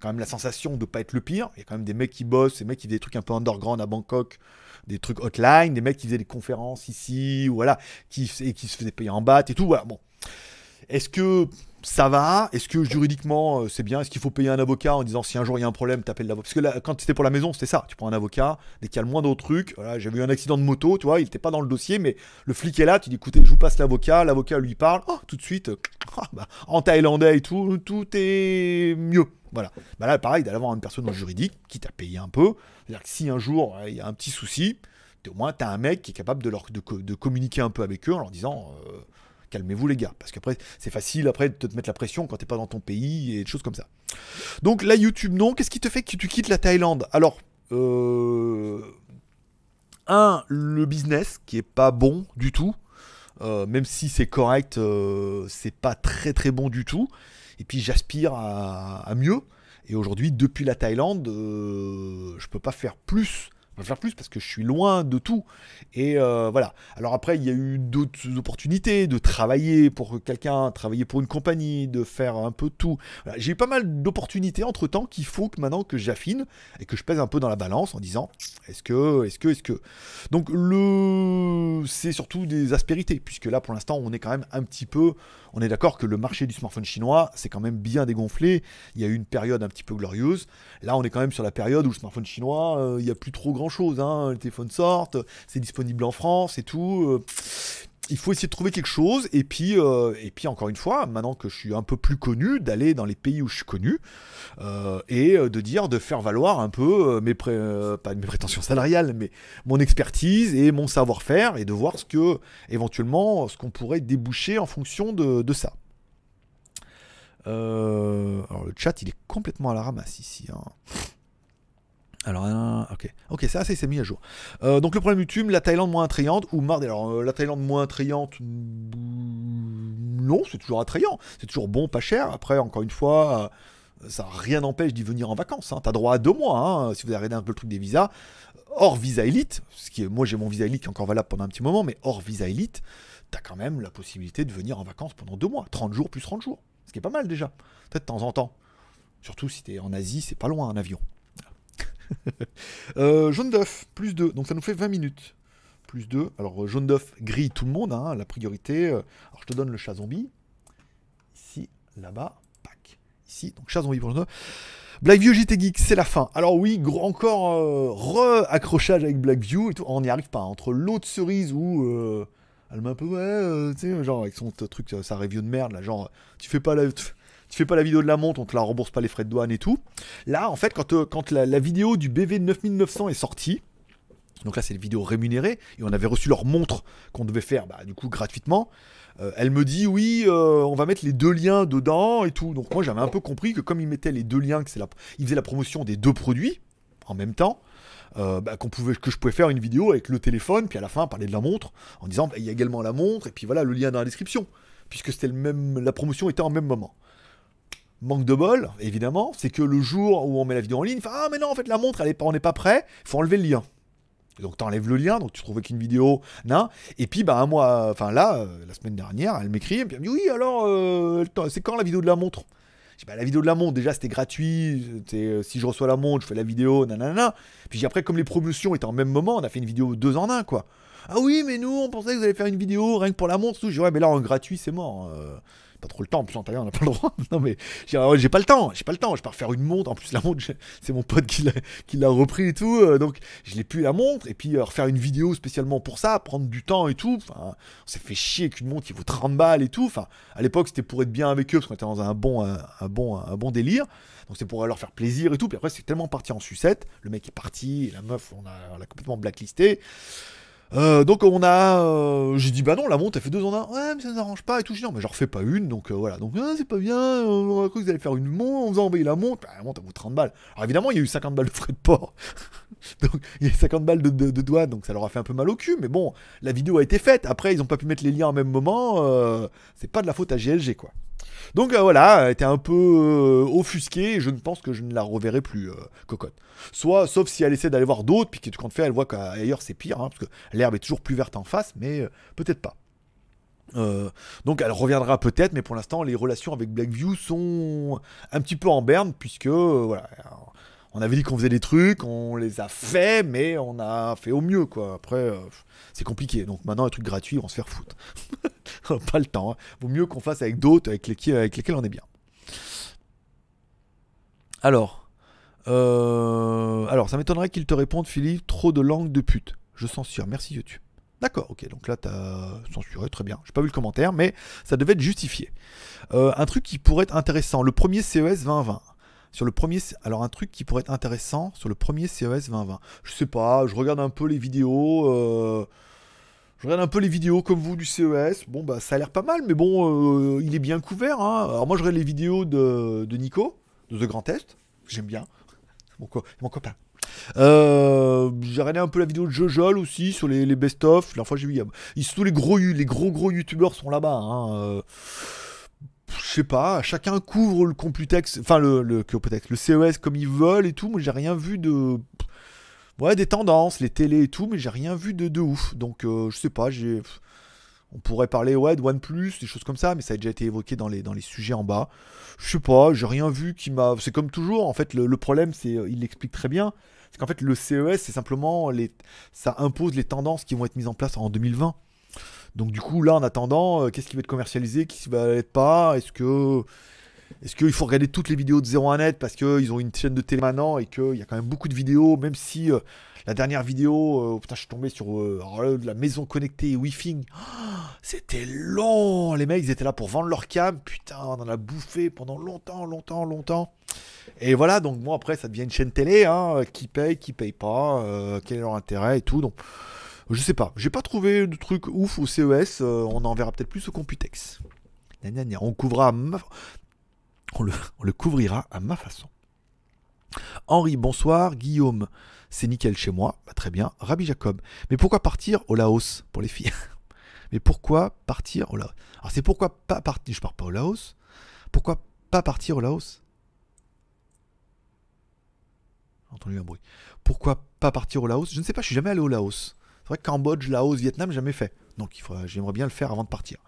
quand même la sensation de pas être le pire, il y a quand même des mecs qui bossent, des mecs qui faisaient des trucs un peu underground à Bangkok, des trucs hotline, des mecs qui faisaient des conférences ici, voilà, qui, et qui se faisaient payer en batte et tout, voilà, bon. Est-ce que ça va Est-ce que juridiquement euh, c'est bien? Est-ce qu'il faut payer un avocat en disant si un jour il y a un problème, t'appelles l'avocat Parce que là, quand c'était pour la maison, c'était ça. Tu prends un avocat, dès qu'il y a le moindre truc. Voilà, j'avais eu un accident de moto, tu vois, il n'était pas dans le dossier, mais le flic est là. Tu dis écoutez, je vous passe l'avocat. L'avocat lui parle. Oh, tout de suite, euh, <laughs> ah, bah, en thaïlandais et tout, tout est mieux. Voilà. Bah là, pareil, d'aller avoir une personne juridique qui t'a payé un peu. C'est-à-dire que si un jour il y a un petit souci, au moins tu as un mec qui est capable de communiquer un peu avec eux en leur disant. Euh, calmez-vous les gars, parce qu'après c'est facile après de te mettre la pression quand t'es pas dans ton pays et des choses comme ça. Donc là YouTube non, qu'est-ce qui te fait que tu quittes la Thaïlande? Alors, euh, un, le business qui est pas bon du tout, Euh, même si c'est correct, euh, c'est pas très très bon du tout. Et puis j'aspire à, à mieux. Et aujourd'hui, depuis la Thaïlande, euh, je peux pas faire plus. Faire plus parce que je suis loin de tout. Et euh, voilà. Alors après, il y a eu d'autres opportunités de travailler pour quelqu'un, travailler pour une compagnie, de faire un peu tout. J'ai eu pas mal d'opportunités entre temps qu'il faut que maintenant que j'affine et que je pèse un peu dans la balance en disant est-ce que, est-ce que, est-ce que. Donc le, c'est surtout des aspérités puisque là pour l'instant on est quand même un petit peu, on est d'accord que le marché du smartphone chinois c'est quand même bien dégonflé. Il y a eu une période un petit peu glorieuse. Là on est quand même sur la période où le smartphone chinois, euh, il n'y a plus trop grand chose. Hein. Les téléphones sortent, c'est disponible en France et tout. euh, il faut essayer de trouver quelque chose et puis euh, et puis encore une fois maintenant que je suis un peu plus connu d'aller dans les pays où je suis connu euh, et euh, de dire de faire valoir un peu mes pré- pas mes prétentions salariales mais mon expertise et mon savoir-faire et de voir ce que éventuellement ce qu'on pourrait déboucher en fonction de, ça alors le chat il est complètement à la ramasse ici hein. Alors, ok, ok, ça, c'est mis à jour. Euh, donc le problème YouTube, la Thaïlande moins attrayante ou marre. Alors euh, la Thaïlande moins attrayante, non, c'est toujours attrayant, c'est toujours bon, pas cher. Après, encore une fois, euh, ça rien n'empêche d'y venir en vacances. Hein. T'as droit à deux mois, hein, si vous arrêtez un peu le truc des visas. Hors visa élite, ce qui moi j'ai mon visa élite qui est encore valable pendant un petit moment, mais hors visa élite, t'as quand même la possibilité de venir en vacances pendant deux mois, 30 jours plus 30 jours, ce qui est pas mal déjà, peut-être de temps en temps. Surtout si t'es en Asie, c'est pas loin un avion. Euh, jaune d'œuf, plus 2, donc ça nous fait 20 minutes. Plus 2, alors euh, jaune d'œuf grille tout le monde, hein, la priorité. euh, alors je te donne le chat zombie. Ici, là-bas. Ici, donc chat zombie pour jaune d'œuf. Blackview JT Geek, c'est la fin. Alors oui, encore re-accrochage avec Blackview et. On n'y arrive pas. Entre l'autre cerise où euh, elle met un peu, ouais, genre avec son truc, sa review de merde, là, genre, tu fais pas la. Fais pas la vidéo de la montre, on te la rembourse pas les frais de douane et tout. Là, en fait, quand, euh, quand la, vidéo du BV 9900 est sortie, donc là, c'est une vidéo rémunérée, et on avait reçu leur montre qu'on devait faire, bah, du coup, gratuitement. Euh, elle me dit, oui, euh, on va mettre les deux liens dedans et tout. Donc moi, j'avais un peu compris que comme ils mettaient les deux liens, que ils faisaient la promotion des deux produits en même temps, bah, qu'on pouvait, que je pouvais faire une vidéo avec le téléphone, puis à la fin parler de la montre, en disant, bah, il y a également la montre, et puis voilà le lien dans la description, puisque c'était le même, la promotion était en même moment. Manque de bol, évidemment, c'est que le jour où on met la vidéo en ligne, ah mais non, en fait la montre, on n'est pas prêt, faut enlever le lien. Donc t'enlèves le lien, donc tu trouves qu'une vidéo, non. Et puis bah un mois, enfin là, euh, la semaine dernière, elle m'écrit, et puis elle me dit oui alors, euh, c'est quand la vidéo de la montre? Dis bah la vidéo de la montre, déjà c'était gratuit, euh, si je reçois la montre, je fais la vidéo, nanana. Puis après comme les promotions étaient en même moment, on a fait une vidéo deux en un quoi. Ah oui mais nous on pensait que vous allez faire une vidéo rien que pour la montre, tout. Je dis ouais mais là en gratuit c'est mort. Pas trop le temps, en plus en Thaïlande, on n'a pas le droit. <laughs> Non mais j'ai ouais, j'ai pas le temps, j'ai pas le temps, je pars faire une montre, en plus la montre, c'est mon pote qui l'a, repris et tout, euh, donc je l'ai plus la montre, et puis euh, refaire une vidéo spécialement pour ça, prendre du temps et tout, enfin, on s'est fait chier qu'une montre qui vaut 30 balles et tout, enfin, à l'époque c'était pour être bien avec eux, parce qu'on était dans un bon, un, bon, un bon délire, donc c'est pour leur faire plaisir et tout, puis après c'est tellement parti en sucette, le mec est parti, la meuf, on l'a complètement blacklisté, Euh, donc on a, euh, j'ai dit bah non la montre elle fait deux en un, ouais mais ça nous arrange pas et tout, j'ai dit non mais j'en refais pas une donc euh, voilà. Donc ah, c'est pas bien, euh, on a cru que vous allez faire une montre, on vous a envoyé la montre, bah, la montre elle vaut 30 balles. Alors évidemment il y a eu 50 balles de frais de port, <laughs> donc il y a eu 50 balles de douane donc ça leur a fait un peu mal au cul mais bon la vidéo a été faite, après ils ont pas pu mettre les liens en même moment, euh, c'est pas de la faute à GLG quoi. Donc euh, voilà, elle était un peu euh, offusquée et je ne pense que je ne la reverrai plus, euh, cocotte. Soit, sauf si elle essaie d'aller voir d'autres, puis que quand fait, elle voit qu'ailleurs c'est pire, hein, parce que l'herbe est toujours plus verte en face, mais peut-être pas. Donc elle reviendra peut-être, mais pour l'instant les relations avec Blackview sont un petit peu en berne, puisque voilà, on avait dit qu'on faisait des trucs, on les a fait, mais on a fait au mieux quoi. Après, euh, c'est compliqué. Donc maintenant les trucs gratuits, on se faire foutre. <laughs> pas le temps. hein. Vaut mieux qu'on fasse avec d'autres, avec, lesquels- avec lesquels on est bien. Alors, euh, alors ça m'étonnerait qu'il te réponde, Philippe, trop de langue de pute. Je censure. Merci YouTube. D'accord, ok, donc là t'as censuré, très bien. J'ai pas vu le commentaire, mais ça devait être justifié. Euh, un truc qui pourrait être intéressant, le premier CES 2020. Sur le premier, alors un truc qui pourrait être intéressant sur le premier CES 2020. Je sais pas, je regarde un peu les vidéos. euh, je regarde un peu les vidéos comme vous du CES. Bon bah ça a l'air pas mal, mais bon, euh, il est bien couvert. hein. Alors moi je regarde les vidéos de, de Nico, de The Grand Test. J'aime bien. Mon, co- mon copain. Euh, j'ai regardé un peu la vidéo de Jojol aussi sur les, les best-of. La fois j'ai vu, ils- tous les gros, les gros gros youtubeurs sont là-bas. hein. Je sais pas, chacun couvre le Computex, enfin le, le, CES comme ils veulent et tout. Moi j'ai rien vu de. Ouais, des tendances, les télés et tout, mais j'ai rien vu de, de ouf. Donc euh, je sais pas, j'ai. On pourrait parler ouais, de OnePlus, des choses comme ça, mais ça a déjà été évoqué dans les, sujets en bas. Je sais pas, j'ai rien vu qui m'a. C'est comme toujours, en fait, le, le problème, c'est. euh, Il l'explique très bien. C'est qu'en fait, le CES, c'est simplement. Les... Ça impose les tendances qui vont être mises en place en 2020. Donc, du coup, là, en attendant, euh, qu'est-ce qui va être commercialisé, qu'est-ce qui va être pas? Est-ce que. Est-ce qu'il faut regarder toutes les vidéos de 01 net parce qu'ils ont une chaîne de télé maintenant et qu'il y a quand même beaucoup de vidéos, même si euh, la dernière vidéo, euh, putain, je suis tombé sur de la maison connectée Wi-Fi. C'était long. Les mecs, ils étaient là pour vendre leur cam. Putain, on en a bouffé pendant longtemps, longtemps, longtemps. Et voilà, donc moi après, ça devient une chaîne télé, hein, qui paye, qui paye pas, quel est leur intérêt et tout. Donc, je sais pas. J'ai pas trouvé de truc ouf au CES. euh, on en verra peut-être plus au Computex. On couvrira ma- on le, on le couvrira à ma façon. Henri, bonsoir. Guillaume, c'est nickel chez moi. Bah, très bien. Rabbi Jacob, mais pourquoi partir au Laos pour les filles? <laughs> Mais pourquoi partir au Laos? Alors c'est pourquoi pas partir. Je pars pas au Laos. Pourquoi pas partir au Laos? J'ai entendu un bruit. Pourquoi pas partir au Laos? Je ne sais pas, je suis jamais allé au Laos. Vrai que Cambodge, Laos, Vietnam, jamais fait. Donc j'aimerais bien le faire avant de partir.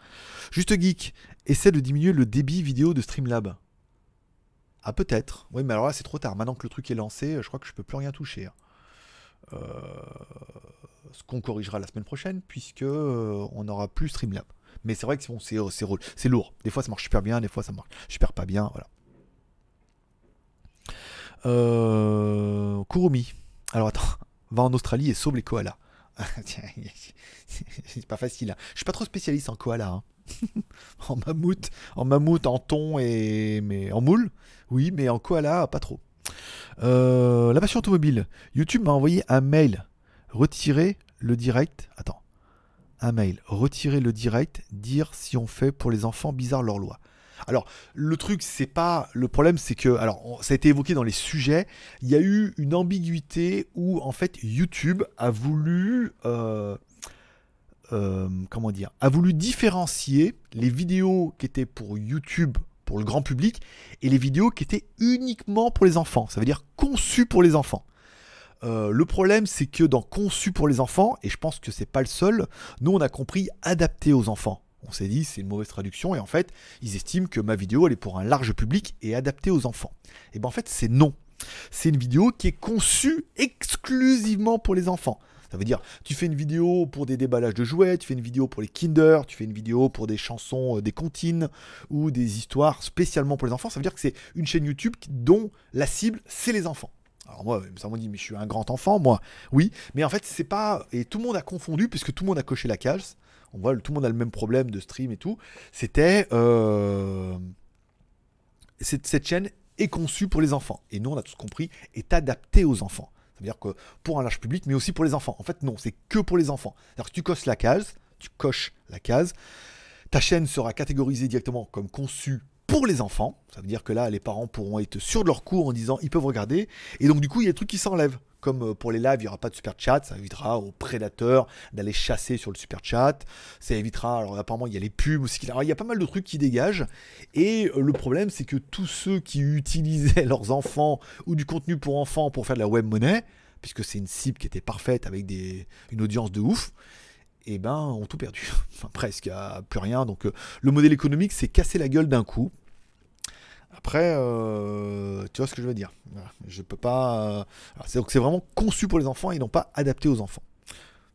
Juste Geek, essaie de diminuer le débit vidéo de Streamlab. Ah peut-être. Oui, mais alors là c'est trop tard. Maintenant que le truc est lancé, je crois que je peux plus rien toucher. hein. Euh, Ce qu'on corrigera la semaine prochaine, puisque euh, on n'aura plus Streamlab. Mais c'est vrai que rôle- c'est lourd. Des fois ça marche super bien, des fois ça marche super pas bien. Voilà. Euh, Kurumi. Alors attends, va en Australie et sauve les koalas. <laughs> <laughs> C'est pas facile. hein. Je suis pas trop spécialiste en koala. hein. <laughs> en mammouth, en mammouth, en thon et mais en moule, oui, mais en koala pas trop. Euh, la passion automobile. YouTube m'a envoyé un mail. Retirer le direct. Attends. Un mail. Retirer le direct. Dire si on fait pour les enfants bizarre leur loi. Alors, le truc, c'est pas. Le problème, c'est que. Alors, ça a été évoqué dans les sujets. Il y a eu une ambiguïté où, en fait, YouTube a voulu. euh, euh, comment dire A voulu différencier les vidéos qui étaient pour YouTube, pour le grand public, et les vidéos qui étaient uniquement pour les enfants. Ça veut dire conçues pour les enfants. Euh, le problème, c'est que dans conçu pour les enfants, et je pense que c'est pas le seul, nous on a compris adapté aux enfants. On s'est dit c'est une mauvaise traduction et en fait ils estiment que ma vidéo elle est pour un large public et adaptée aux enfants. Et ben en fait c'est non. C'est une vidéo qui est conçue exclusivement pour les enfants. Ça veut dire, tu fais une vidéo pour des déballages de jouets, tu fais une vidéo pour les Kinder, tu fais une vidéo pour des chansons, euh, des comptines ou des histoires spécialement pour les enfants. Ça veut dire que c'est une chaîne YouTube dont la cible c'est les enfants. Alors moi, ça m'a dit, mais je suis un grand enfant, moi. Oui, mais en fait, c'est pas. Et tout le monde a confondu, puisque tout le monde a coché la case. On voit, tout le monde a le même problème de stream et tout. C'était. euh, cette, chaîne est conçue pour les enfants. Et nous, on a tous compris, est adaptée aux enfants. Ça veut dire que pour un large public, mais aussi pour les enfants. En fait, non, c'est que pour les enfants. C'est-à-dire que tu coches la case, tu coches la case, ta chaîne sera catégorisée directement comme conçue pour les enfants. Ça veut dire que là, les parents pourront être sûrs de leur cours en disant ils peuvent regarder. Et donc, du coup, il y a des trucs qui s'enlèvent. Comme euh, pour les lives, il n'y aura pas de super chat, ça évitera aux prédateurs d'aller chasser sur le super chat. Ça évitera, alors apparemment, il y a les pubs aussi. Alors, il y a pas mal de trucs qui dégagent. Et euh, le problème, c'est que tous ceux qui utilisaient <laughs> leurs enfants ou du contenu pour enfants pour faire de la web monnaie, puisque c'est une cible qui était parfaite avec une audience de ouf, eh ben, ont tout perdu. <laughs> enfin, presque, plus rien. Donc, euh, le modèle économique s'est cassé la gueule d'un coup. Après, euh, tu vois ce que je veux dire. Je peux pas. Euh, c'est vraiment conçu pour les enfants et non pas adapté aux enfants.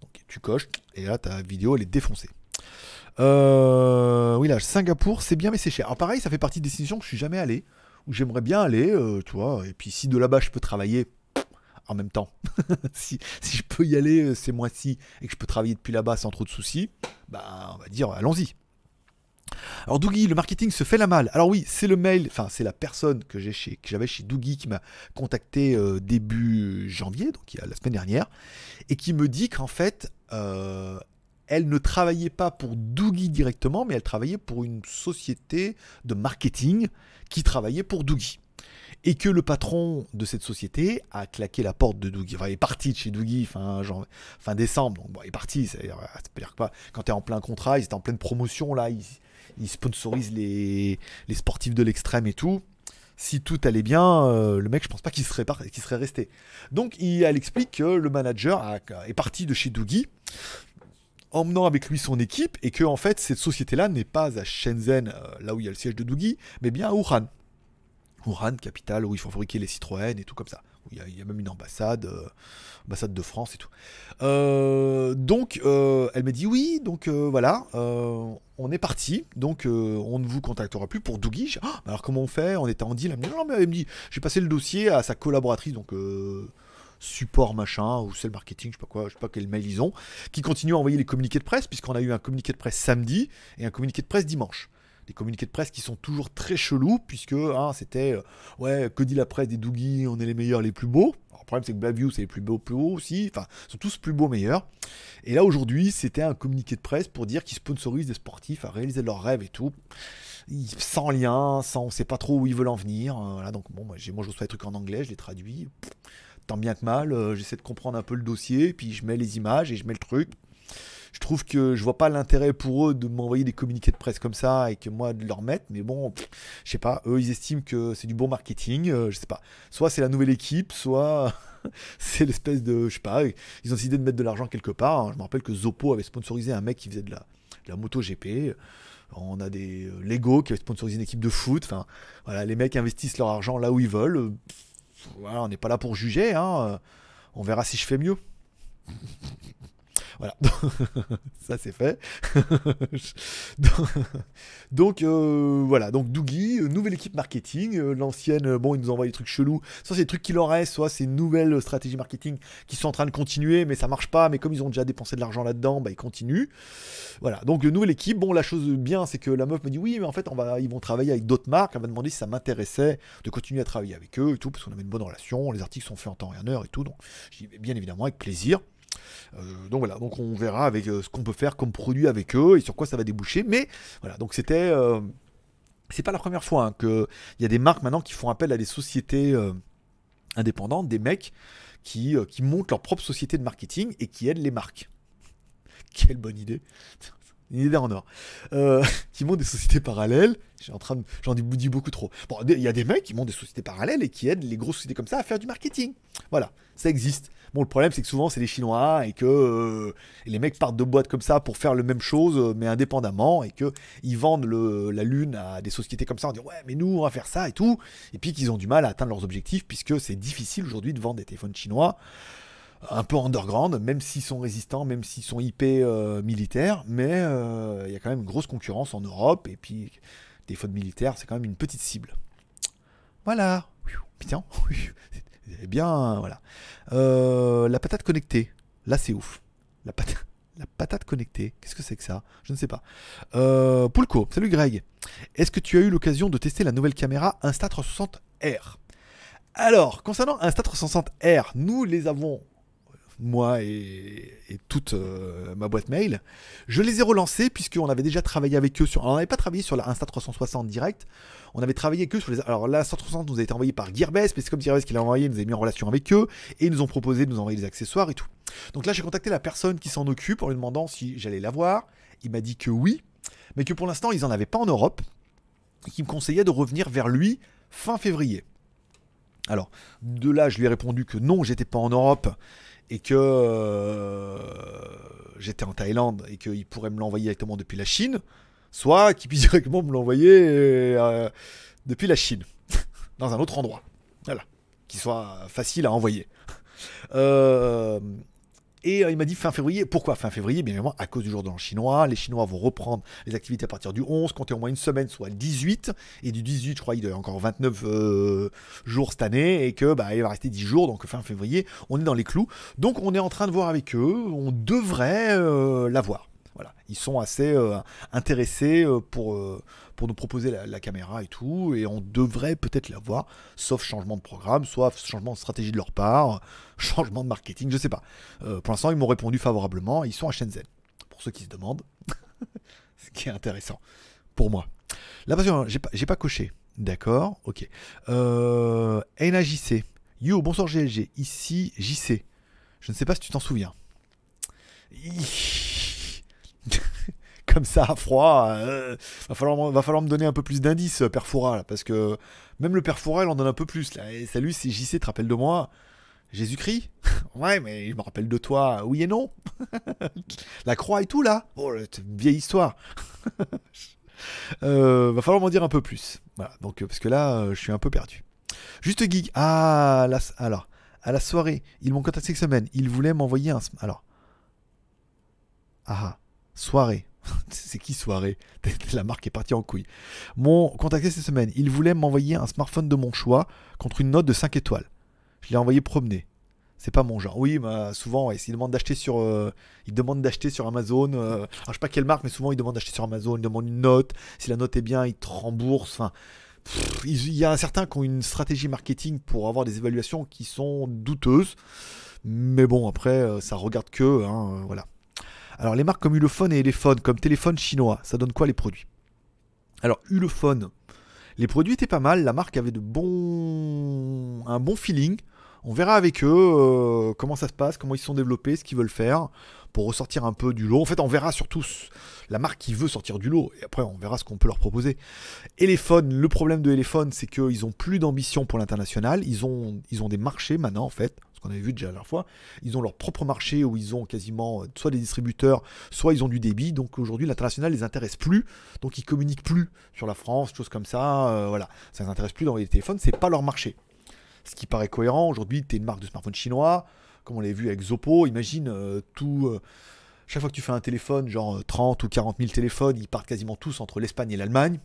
Donc tu coches et là ta vidéo elle est défoncée. Euh, oui là, Singapour c'est bien mais c'est cher. Alors pareil, ça fait partie des destinations que je suis jamais allé, où j'aimerais bien aller, tu vois. Et puis si de là-bas je peux travailler en même temps, <laughs> si, si, je peux y aller ces mois-ci et que je peux travailler depuis là-bas sans trop de soucis, bah on va dire allons-y. Alors Doogie, le marketing se fait la malle. Alors oui, c'est le mail, enfin c'est la personne que j'ai chez, j'avais chez Doogie qui m'a contacté euh, début janvier, donc il a la semaine dernière, et qui me dit qu'en fait, euh, elle ne travaillait pas pour Doogie directement, mais elle travaillait pour une société de marketing qui travaillait pour Doogie. Et que le patron de cette société a claqué la porte de Doogie. Enfin, il est parti de chez Doogie fin, fin décembre. Donc, bon, il est parti. C'est-à-dire, que quand tu es en plein contrat, ils étaient en pleine promotion, là, ils, il sponsorise les, sportifs de l'extrême et tout. Si tout allait bien, euh, le mec, je pense pas qu'il serait, resté. Donc, il, elle explique que le manager est parti de chez Doogie, emmenant avec lui son équipe, et que en fait, cette société-là n'est pas à Shenzhen, euh, là où il y a le siège de Doogie, mais bien à Wuhan. Wuhan, capitale où il faut fabriquer les Citroën et tout comme ça. Il y, a, même une ambassade, euh, ambassade de France et tout. Euh, donc, euh, elle m'a dit oui, donc voilà, on est parti, donc on ne vous contactera plus pour Dougie. Ah, alors comment on fait? On était en deal. Elle me dit non, mais elle me dit, j'ai passé le dossier à sa collaboratrice, donc support machin ou c'est le marketing, je sais pas quoi, je sais pas quel mail ils ont, qui continue à envoyer les communiqués de presse puisqu'on a eu un communiqué de presse samedi et un communiqué de presse dimanche des communiqués de presse qui sont toujours très chelous, puisque hein, c'était euh, ouais, que dit la presse des Doogie, on est les meilleurs, les plus beaux. Alors, le problème, c'est que Blackview, c'est les plus beaux, plus hauts aussi. Enfin, ils sont tous plus beaux, meilleurs. Et là, aujourd'hui, c'était un communiqué de presse pour dire qu'ils sponsorisent des sportifs à réaliser leurs rêves et tout. Sans lien, sans, on sait pas trop où ils veulent en venir. Euh, voilà, donc bon, moi, moi, je reçois des trucs en anglais, je les traduis. Tant bien que mal, euh, j'essaie de comprendre un peu le dossier, puis je mets les images et je mets le truc je trouve que je vois pas l'intérêt pour eux de m'envoyer des communiqués de presse comme ça et que moi de leur mettre. Mais bon, je sais pas. Eux, ils estiment que c'est du bon marketing. Euh, je sais pas. Soit c'est la nouvelle équipe, soit <laughs> c'est l'espèce de, je sais pas. Ils ont décidé de mettre de l'argent quelque part. Hein. Je me rappelle que Zoppo avait sponsorisé un mec qui faisait de la, de moto GP. On a des euh, Lego qui avaient sponsorisé une équipe de foot. Enfin, voilà, les mecs investissent leur argent là où ils veulent. Voilà, on n'est pas là pour juger. Hein. On verra si je fais mieux. Voilà, <laughs> ça c'est fait. <laughs> donc euh, voilà, donc Doogie, euh, nouvelle équipe marketing, euh, l'ancienne, bon, ils nous envoient des trucs chelous. Soit c'est des trucs qui leur restent, soit c'est une nouvelle stratégie marketing qui sont en train de continuer, mais ça marche pas. Mais comme ils ont déjà dépensé de l'argent là-dedans, bah ils continuent. Voilà, donc nouvelle équipe. Bon, la chose bien, c'est que la meuf me dit oui, mais en fait, on va, ils vont travailler avec d'autres marques. Elle m'a demandé si ça m'intéressait de continuer à travailler avec eux et tout, parce qu'on avait une bonne relation. Les articles sont faits en temps et en heure et tout. Donc, je dis bien évidemment avec plaisir. Euh, donc voilà, donc on verra avec euh, ce qu'on peut faire comme produit avec eux et sur quoi ça va déboucher. Mais voilà, donc c'était. Euh, c'est pas la première fois hein, qu'il y a des marques maintenant qui font appel à des sociétés indépendantes, des mecs qui, qui montent leur propre société de marketing et qui aident les marques. <laughs> Quelle bonne idée! <laughs> une idée en or, <laughs> qui montent des sociétés parallèles. j'en dis beaucoup trop. Bon, il y a des mecs qui montent des sociétés parallèles et qui aident les grosses sociétés comme ça à faire du marketing. Voilà, ça existe. Bon, le problème, c'est que souvent, c'est les Chinois et que euh, les mecs partent de boîtes comme ça pour faire la même chose, euh, mais indépendamment, et qu'ils vendent la Lune à des sociétés comme ça en disant Ouais, mais nous, on va faire ça et tout. Et puis qu'ils ont du mal à atteindre leurs objectifs, puisque c'est difficile aujourd'hui de vendre des téléphones chinois un peu underground, même s'ils sont résistants, même s'ils sont IP euh, militaires, mais il y a quand même une grosse concurrence en Europe, et puis téléphones militaires, c'est quand même une petite cible. Voilà. Putain, <laughs> Eh bien, voilà. Euh, la patate connectée. Là, c'est ouf. La patate. Connectée, qu'est-ce que c'est que ça? Je ne sais pas. Euh, Poulko, salut Greg. Est-ce que tu as eu l'occasion de tester la nouvelle caméra Insta360R Alors, concernant Insta 360R, nous les avons, moi et, toute euh, ma boîte mail. Je les ai relancés puisqu'on avait déjà travaillé avec eux sur. On n'avait pas travaillé sur la Insta 360 direct. On avait travaillé que sur les. Alors, la Insta 360 nous a été envoyée par Gearbest, mais c'est comme Gearbest qui l'a envoyé, nous a mis en relation avec eux et ils nous ont proposé de nous envoyer des accessoires et tout. Donc là, j'ai contacté la personne qui s'en occupe en lui demandant si j'allais la voir. Il m'a dit que oui, mais que pour l'instant, ils n'en avaient pas en Europe et qu'il me conseillait de revenir vers lui fin février. Alors, de là, je lui ai répondu que non, j'étais pas en Europe et que euh, j'étais en Thaïlande et qu'il pourrait me l'envoyer directement depuis la Chine, soit qu'il puisse <laughs> directement me l'envoyer euh, depuis la Chine, <laughs> dans un autre endroit. Voilà, qui soit facile à envoyer. Euh, et euh, il m'a dit fin février. Pourquoi fin février? Bien évidemment, à cause du jour de l'an chinois. Les Chinois vont reprendre les activités à partir du 11, compter au moins une semaine, soit le 18. Et du 18, je crois, il y a encore 29 euh, jours cette année. Et que bah, il va rester 10 jours. Donc fin février, on est dans les clous. Donc on est en train de voir avec eux. On devrait euh, l'avoir. Ils sont assez euh, intéressés euh, pour, euh, pour nous proposer la, la caméra et tout. Et on devrait peut-être l'avoir. Sauf changement de programme, soit changement de stratégie de leur part, <laughs> changement de marketing, je sais pas. Pour l'instant, ils m'ont répondu favorablement. Ils sont à Shenzhen. Pour ceux qui se demandent. <laughs> Ce qui est intéressant. Pour moi. Là, parce que j'ai pas, pas coché. D'accord, ok. Euh, NAJC. Yo, bonsoir GLG. Ici, JC. Je ne sais pas si tu t'en souviens. <laughs> Comme ça, à froid, euh, va, falloir, me donner un peu plus d'indices, euh, Perfora, là, parce que même le Perfora, il en donne un peu plus. Là. Salut, c'est JC, te rappelles de moi Jésus-Christ? <laughs> Ouais, mais je me rappelle de toi, oui et non. <laughs> La croix et tout, là Oh, une vieille histoire. Euh, va falloir m'en dire un peu plus. Voilà, donc, parce que là, je suis un peu perdu. Juste geek. Ah, la- alors, à la soirée, ils m'ont contacté cette semaine. Ils voulaient m'envoyer un. Alors. Ah, soirée. <laughs> C'est qui soirée? <laughs> La marque est partie en couille. M'ont contacté cette semaine. Ils voulaient m'envoyer un smartphone de mon choix contre une note de 5 étoiles. Je l'ai envoyé promener. C'est pas mon genre. Oui, bah, souvent, ouais, s'ils demandent d'acheter sur, euh, ils d'acheter sur Amazon. euh, alors, je sais pas quelle marque, mais souvent ils demandent d'acheter sur Amazon. Ils demandent une note. Si la note est bien, ils te remboursent. Enfin, il y a certains qui ont une stratégie marketing pour avoir des évaluations qui sont douteuses. Mais bon, après, euh, ça regarde que, hein, euh, voilà. Alors, les marques comme Ulefone et Elephone, comme téléphone chinois, ça donne quoi les produits? Alors, Ulefone, les produits étaient pas mal. La marque avait de bons, un bon feeling. On verra avec eux euh, comment ça se passe, comment ils se sont développés, ce qu'ils veulent faire pour ressortir un peu du lot. En fait, on verra surtout la marque qui veut sortir du lot et après on verra ce qu'on peut leur proposer. Elephone, le problème de Elephone, c'est qu'ils ont plus d'ambition pour l'international. Ils ont, ils ont des marchés maintenant en fait, ce qu'on avait vu déjà la dernière fois. Ils ont leur propre marché où ils ont quasiment euh, soit des distributeurs, soit ils ont du débit. Donc aujourd'hui, l'international les intéresse plus. Donc ils communiquent plus sur la France, choses comme ça. euh, voilà, ça les intéresse plus dans les téléphones. C'est pas leur marché. Ce qui paraît cohérent. Aujourd'hui, tu es une marque de smartphone chinois, comme on l'a vu avec Zoppo. Imagine euh, tout. chaque fois que tu fais un téléphone, genre euh, 30 ou 40 000 téléphones, ils partent quasiment tous entre l'Espagne et l'Allemagne.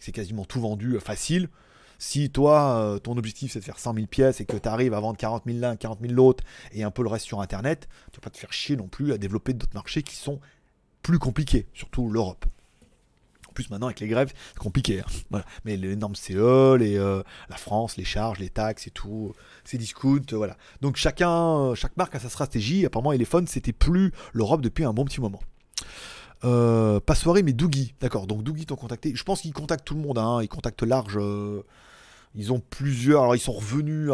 C'est quasiment tout vendu facile. Si toi, euh, ton objectif c'est de faire 100 000 pièces et que tu arrives à vendre 40 000 l'un, 40 000 l'autre et un peu le reste sur Internet, tu vas pas te faire chier non plus à développer d'autres marchés qui sont plus compliqués, surtout l'Europe. En plus, maintenant, avec les grèves, c'est compliqué. hein. Mais les normes CE, les, euh, la France, les charges, les taxes et tout, c'est discount, euh, voilà. Donc chacun, euh, chaque marque a sa stratégie. Apparemment, Elephone, c'était plus l'Europe depuis un bon petit moment. Pas soirée, mais Doogie. D'accord, donc Doogie t'ont contacté. Je pense qu'ils contactent tout le monde, hein. ils contactent large. Ils ont plusieurs. Alors, ils sont revenus.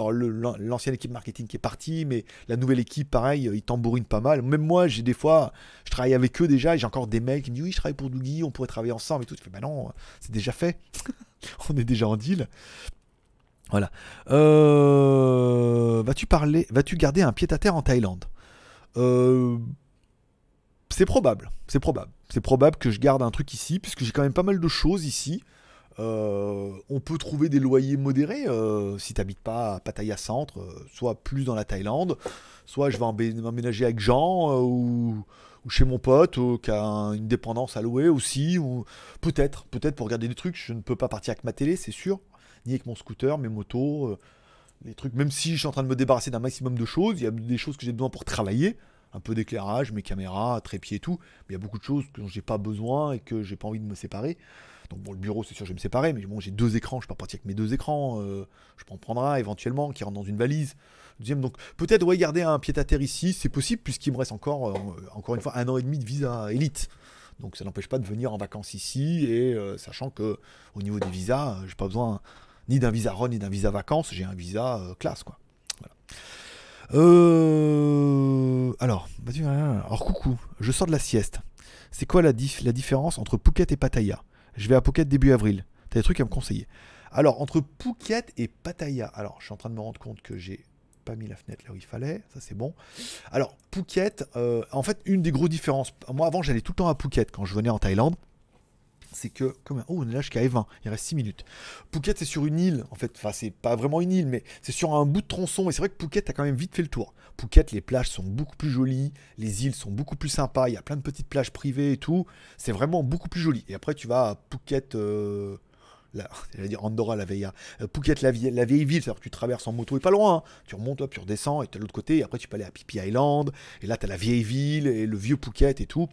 L'ancienne équipe marketing qui est partie, mais la nouvelle équipe, pareil, euh, ils tambourinent pas mal. Même moi, j'ai des fois, je travaille avec eux déjà j'ai encore des mails qui me disent Oui, je travaille pour Doogie, on pourrait travailler ensemble et tout. Je fais Bah non, c'est déjà fait. <laughs> on est déjà en deal. Voilà. Euh, vas-tu parler, vas-tu garder un pied à terre en Thaïlande? Euh, C'est probable, c'est probable, c'est probable que je garde un truc ici, puisque j'ai quand même pas mal de choses ici. Euh, on peut trouver des loyers modérés euh, si t'habites pas à Pattaya Centre, euh, soit plus dans la Thaïlande, soit je vais m'emménager avec Jean ou, chez mon pote qui a un- une dépendance à louer aussi, ou peut-être, peut-être pour regarder des trucs. Je ne peux pas partir avec ma télé, c'est sûr, ni avec mon scooter, mes motos, les trucs. Même si je suis en train de me débarrasser d'un maximum de choses, il y a des choses que j'ai besoin pour travailler, un peu d'éclairage, mes caméras, trépied et tout. Mais il y a beaucoup de choses dont j'ai pas besoin et que j'ai pas envie de me séparer. Donc bon, le bureau, c'est sûr, je vais me séparer, mais bon, j'ai deux écrans, je peux partir avec mes deux écrans. euh, je peux en prendre un éventuellement qui rentre dans une valise. Deuxième, donc peut-être ouais, garder un pied à terre ici, c'est possible, puisqu'il me reste encore, euh, encore une fois, un an et demi de visa élite. Donc ça n'empêche pas de venir en vacances ici, et euh, sachant que au niveau des visas, j'ai pas besoin ni d'un visa run ni d'un visa vacances, j'ai un visa classe quoi. Voilà. Euh, alors, alors coucou, je sors de la sieste. C'est quoi la, la différence entre Phuket et Pattaya? Je vais à Phuket début avril. T'as des trucs à me conseiller. Alors, entre Phuket et Pattaya, alors je suis en train de me rendre compte que j'ai pas mis la fenêtre là où il fallait, ça c'est bon. Alors, Phuket, euh, en fait, une des grosses différences, moi avant j'allais tout le temps à Phuket quand je venais en Thaïlande, c'est que, comme, oh on est là jusqu'à 20 il reste 6 minutes. Phuket c'est sur une île, en fait, enfin c'est pas vraiment une île, mais c'est sur un bout de tronçon, et c'est vrai que Phuket a quand même vite fait le tour. Phuket, les plages sont beaucoup plus jolies, les îles sont beaucoup plus sympas, il y a plein de petites plages privées et tout, c'est vraiment beaucoup plus joli. Et après tu vas à Phuket... euh, la, <laughs> j'allais dire Andorra la Veilla, Euh, Phuket la, vie- la vieille ville, c'est-à-dire que tu traverses en moto et pas loin, hein. tu remontes, tu redescends et tu de l'autre côté, et après tu peux aller à Phi Island, et là tu as la vieille ville et le vieux Phuket et tout.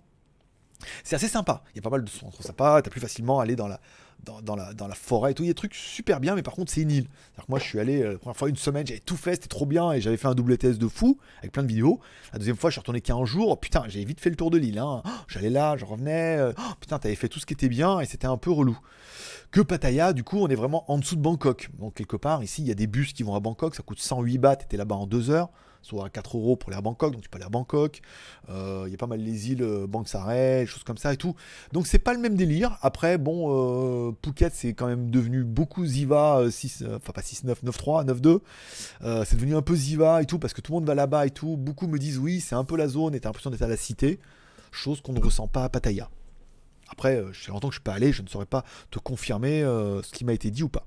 C'est assez sympa, il y a pas mal de centres sympas, tu as plus facilement aller dans la, dans, la, dans la forêt et tout, il y a des trucs super bien, mais par contre c'est une île. Que moi je suis allé euh, la première fois une semaine, j'avais tout fait, c'était trop bien, et j'avais fait un double test de fou, avec plein de vidéos. La deuxième fois je suis retourné qu'un jour, putain, j'avais vite fait le tour de l'île, hein. Oh, j'allais là, je revenais, euh, oh, putain, t'avais fait tout ce qui était bien, et c'était un peu relou que Pattaya, du coup, on est vraiment en dessous de Bangkok. Donc, quelque part, ici, il y a des bus qui vont à Bangkok, ça coûte 108 bahts, t'es là-bas en 2 heures, soit à 4 euros pour aller à Bangkok, donc tu peux aller à Bangkok. Euh, Il y a pas mal les îles, euh, choses comme ça et tout. Donc, c'est pas le même délire. Après, bon, euh, Phuket, c'est quand même devenu beaucoup Ziva, euh, 6, euh, enfin pas 6-9, 9-3, 9-2. Euh, c'est devenu un peu Ziva et tout, parce que tout le monde va là-bas et tout. Beaucoup me disent, oui, c'est un peu la zone, et t'as l'impression d'être à la cité, chose qu'on ne ressent pas à Pattaya. Après, je sais longtemps que je peux aller, je ne saurais pas te confirmer ce qui m'a été dit ou pas.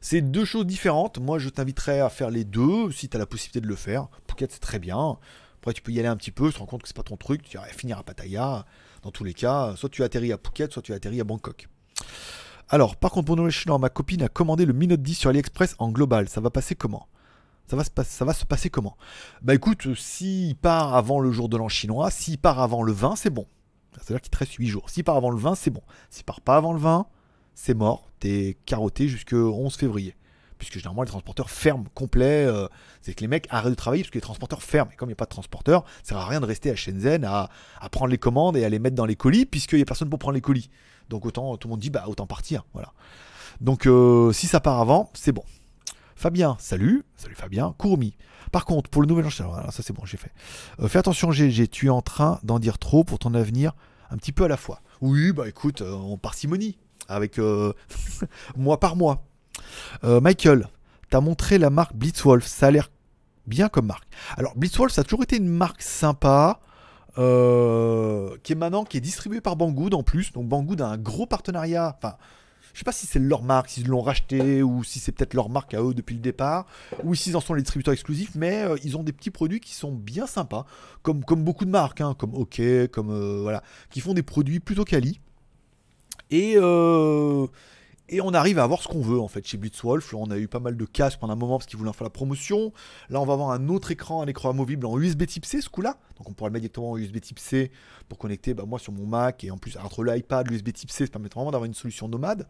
C'est deux choses différentes. Moi, je t'inviterais à faire les deux si tu as la possibilité de le faire. Phuket, c'est très bien. Après, tu peux y aller un petit peu, tu te rends compte que c'est pas ton truc, tu vas finir à Pattaya. Dans tous les cas, soit tu atterris à Phuket, soit tu atterris à Bangkok. Alors, par contre, pour Noël chinois, ma copine a commandé le Mi Note 10 sur AliExpress en global. Ça va passer comment? Ça va, se passer comment? Bah écoute, s'il part avant le jour de l'an chinois, s'il part avant le 20, c'est bon. C'est-à-dire qu'il te reste 8 jours. S'il part avant le 20, c'est bon. S'il part pas avant le 20, c'est mort. T'es carotté jusqu'au 11 février. Puisque généralement, les transporteurs ferment complet. euh, c'est que les mecs arrêtent de travailler parce que les transporteurs ferment. Et comme il n'y a pas de transporteur, ça sert à rien de rester à Shenzhen à, prendre les commandes et à les mettre dans les colis puisqu'il n'y a personne pour prendre les colis. Donc autant, tout le monde dit, bah autant partir. Voilà. Donc euh, si ça part avant, c'est bon. Fabien, salut. Salut Fabien. Courmi. Par contre, pour le nouvel enchaînement, ça c'est bon, j'ai fait. Euh, fais attention, GG, tu es en train d'en dire trop pour ton avenir, un petit peu à la fois. Oui, bah écoute, on parcimonie, avec euh, <laughs> mois par mois. Euh, Michael, t'as montré la marque Blitzwolf, ça a l'air bien comme marque. Alors, Blitzwolf, ça a toujours été une marque sympa, euh, qui est maintenant, qui est distribuée par Banggood en plus. Donc Banggood a un gros partenariat, enfin, je sais pas si c'est leur marque, s'ils l'ont racheté, ou si c'est peut-être leur marque à eux depuis le départ, ou s'ils en sont les distributeurs exclusifs, mais ils ont des petits produits qui sont bien sympas, comme, beaucoup de marques, hein, comme OK, comme voilà, qui font des produits plutôt quali. Et, euh, et on arrive à avoir ce qu'on veut en fait chez Blitzwolf. Là, on a eu pas mal de casques pendant un moment parce qu'ils voulaient en faire la promotion. Là, on va avoir un autre écran, un écran amovible en USB Type C ce coup-là. Donc on pourra le mettre directement en USB Type C pour connecter bah, moi sur mon Mac et en plus entre l'iPad, l'USB Type C, ça permet vraiment d'avoir une solution nomade.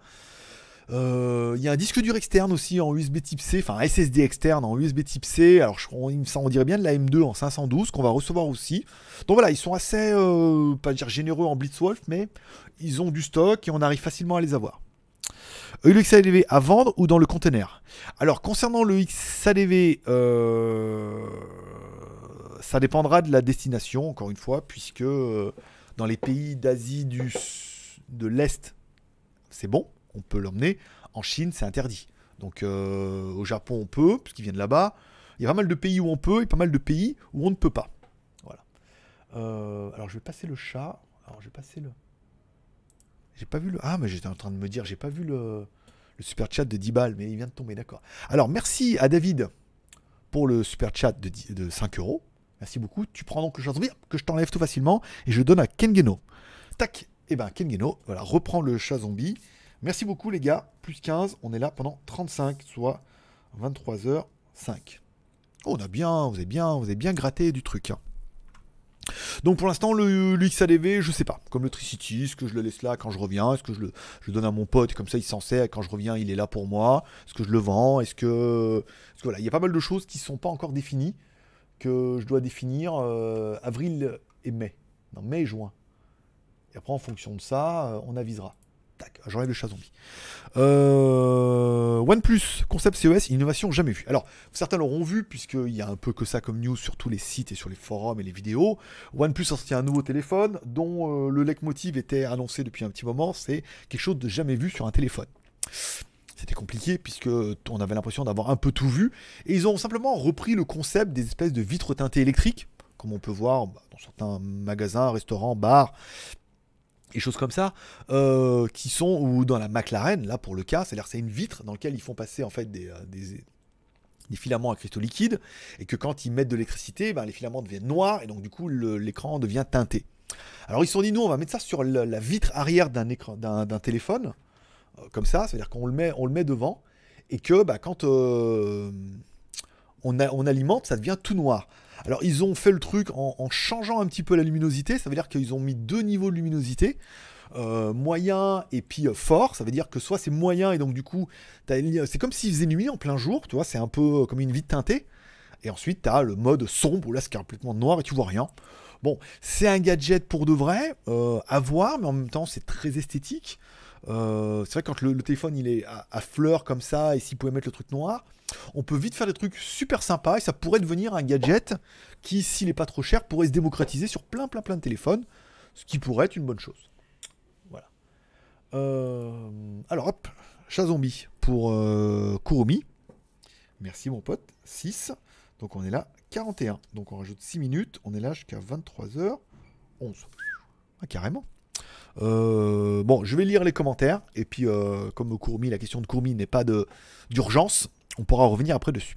Euh, Il y a un disque dur externe aussi en USB Type C, enfin SSD externe en USB Type C. Alors on, on dirait bien de la M2 en 512 qu'on va recevoir aussi. Donc voilà, ils sont assez, euh, pas dire généreux en Blitzwolf, mais ils ont du stock et on arrive facilement à les avoir. Euh, Le XADV à vendre ou dans le conteneur Alors concernant le XADV, euh, ça dépendra de la destination, encore une fois, puisque euh, dans les pays d'Asie du de l'Est, c'est bon, on peut l'emmener. En Chine, c'est interdit. Donc au Japon, on peut, puisqu'ils viennent là-bas. Il y a pas mal de pays où on peut et pas mal de pays où on ne peut pas. Voilà. Alors je vais passer le chat. Alors je vais passer le. J'ai pas vu le. Ah, mais j'étais en train de me dire, j'ai pas vu le, le super chat de 10 balles, mais il vient de tomber, d'accord. Alors merci à David pour le super chat de, 10 de 5 euros. Merci beaucoup. Tu prends donc le chazombi que je t'enlève tout facilement et je donne à Kengeno. Tac. Et ben Kengeno, voilà, reprends le chat zombie. Merci beaucoup les gars. Plus 15, on est là pendant 35, soit 23h05. Oh, on a bien, vous avez bien, vous avez bien gratté du truc. hein. Donc pour l'instant, le, le XADV, je sais pas. Comme le Tricity, est-ce que je le laisse là quand je reviens? Est-ce que je le, donne à mon pote? Comme ça il s'en sert quand je reviens il est là pour moi Est-ce que je le vends? Est-ce que... Parce que voilà, il y a pas mal de choses qui sont pas encore définies, que je dois définir euh, avril et mai. Non, mai et juin. Et après en fonction de ça, euh, on avisera. Tac, j'enlève le chat zombie. Euh, OnePlus, concept CES, innovation jamais vue. Alors, certains l'auront vu, puisqu'il y a un peu que ça comme news sur tous les sites et sur les forums et les vidéos. OnePlus a sorti un nouveau téléphone dont euh, le leitmotiv était annoncé depuis un petit moment, c'est quelque chose de jamais vu sur un téléphone. C'était compliqué puisque on avait l'impression d'avoir un peu tout vu. Et ils ont simplement repris le concept des espèces de vitres teintées électriques, comme on peut voir bah, dans certains magasins, restaurants, bars, et choses comme ça, euh, qui sont, ou dans la McLaren, là pour le cas, c'est-à-dire c'est une vitre dans laquelle ils font passer en fait des, euh, des, filaments à cristaux liquides, et que quand ils mettent de l'électricité, ben, les filaments deviennent noirs, et donc du coup l'écran devient teinté. Alors ils se sont dit, nous on va mettre ça sur la, vitre arrière d'un écran, d'un téléphone, euh, comme ça, c'est-à-dire qu'on le met, le met devant, et que bah, quand on alimente, ça devient tout noir. Alors ils ont fait le truc en, changeant un petit peu la luminosité, ça veut dire qu'ils ont mis deux niveaux de luminosité, euh, moyen et puis euh, fort, ça veut dire que soit c'est moyen et donc du coup, c'est comme s'il faisait nuit en plein jour, tu vois, c'est un peu comme une vitre teintée, et ensuite tu as le mode sombre où là c'est complètement noir et tu vois rien. Bon, c'est un gadget pour de vrai, euh, à voir, mais en même temps c'est très esthétique. Euh, c'est vrai quand le, le téléphone il est à, à fleur comme ça et s'il pouvait mettre le truc noir, on peut vite faire des trucs super sympas et ça pourrait devenir un gadget qui, s'il n'est pas trop cher, pourrait se démocratiser sur plein plein plein de téléphones, ce qui pourrait être une bonne chose. Voilà. Euh, alors hop, chat zombie pour euh. Merci mon pote. 6. Donc on est là 41. Donc on rajoute 6 minutes. On est là jusqu'à 23h11. Ah, carrément. Euh, bon, je vais lire les commentaires. Et puis, euh, comme Kurumi, la question de Kurumi n'est pas d'urgence, on pourra revenir après dessus.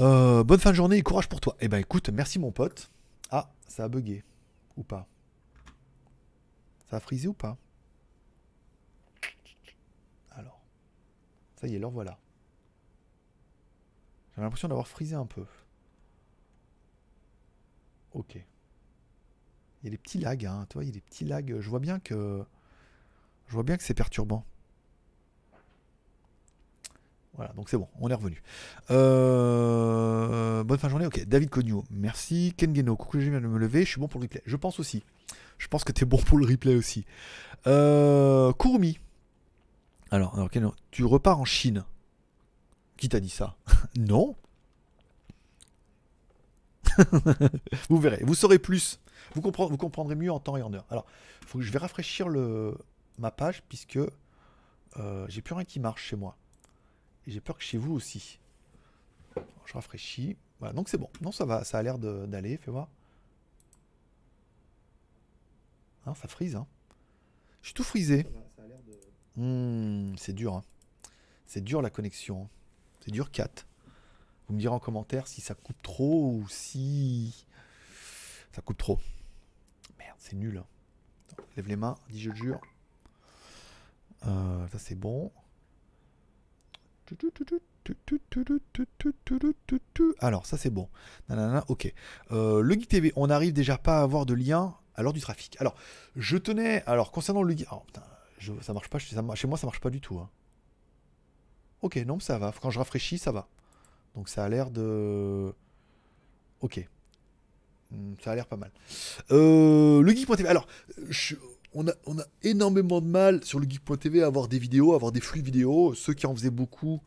Euh, bonne fin de journée et courage pour toi. Eh ben écoute, merci mon pote. Ah, ça a bugué. Ou pas Ça a frisé ou pas? Alors. Ça y est, leur voilà. J'ai l'impression d'avoir frisé un peu. Ok. Il y a des petits lags, hein. Tu vois, il y a des petits lags. Je vois bien que. Je vois bien que c'est perturbant. Voilà, donc c'est bon, on est revenu. Euh, Bonne fin de journée, ok. David Cogno, merci. Ken Geno, coucou, je viens de me lever, je suis bon pour le replay. Je pense aussi. Je pense que t'es bon pour le replay aussi. Euh, Kurumi. Alors, alors Ken, tu repars en Chine. Qui t'a dit ça? <laughs> Non. <laughs> vous verrez, vous saurez plus. Vous, comprendrez, mieux en temps et en heure. Alors, je vais rafraîchir ma page puisque euh, j'ai plus rien qui marche chez moi. Et j'ai peur que chez vous aussi. Je rafraîchis. Voilà, donc c'est bon. Non, ça va, ça a l'air d'aller. Fais voir. Hein, ça frise, hein. Je suis tout frisé. Hmm, c'est dur, hein. C'est dur la connexion. C'est dur 4. Vous me direz en commentaire si ça coupe trop ou si ça coupe trop. Merde, c'est nul. hein. Lève les mains, dis je le jure. Euh, ça c'est bon. Alors, ça c'est bon. Ok. Le Geek TV, on n'arrive déjà pas à avoir de lien à l'heure du trafic. Alors, je tenais. Alors, concernant le Geek. Oh, putain, ça marche pas. chez moi, ça marche pas du tout. Ok, non, ça va. Quand je rafraîchis, ça va. Donc, ça a l'air de. Ok. Ça a l'air pas mal. Le Geek.tv. Alors, je- on, a, énormément de mal sur le Geek.tv à avoir des vidéos, à avoir des flux vidéo. Ceux qui en faisaient beaucoup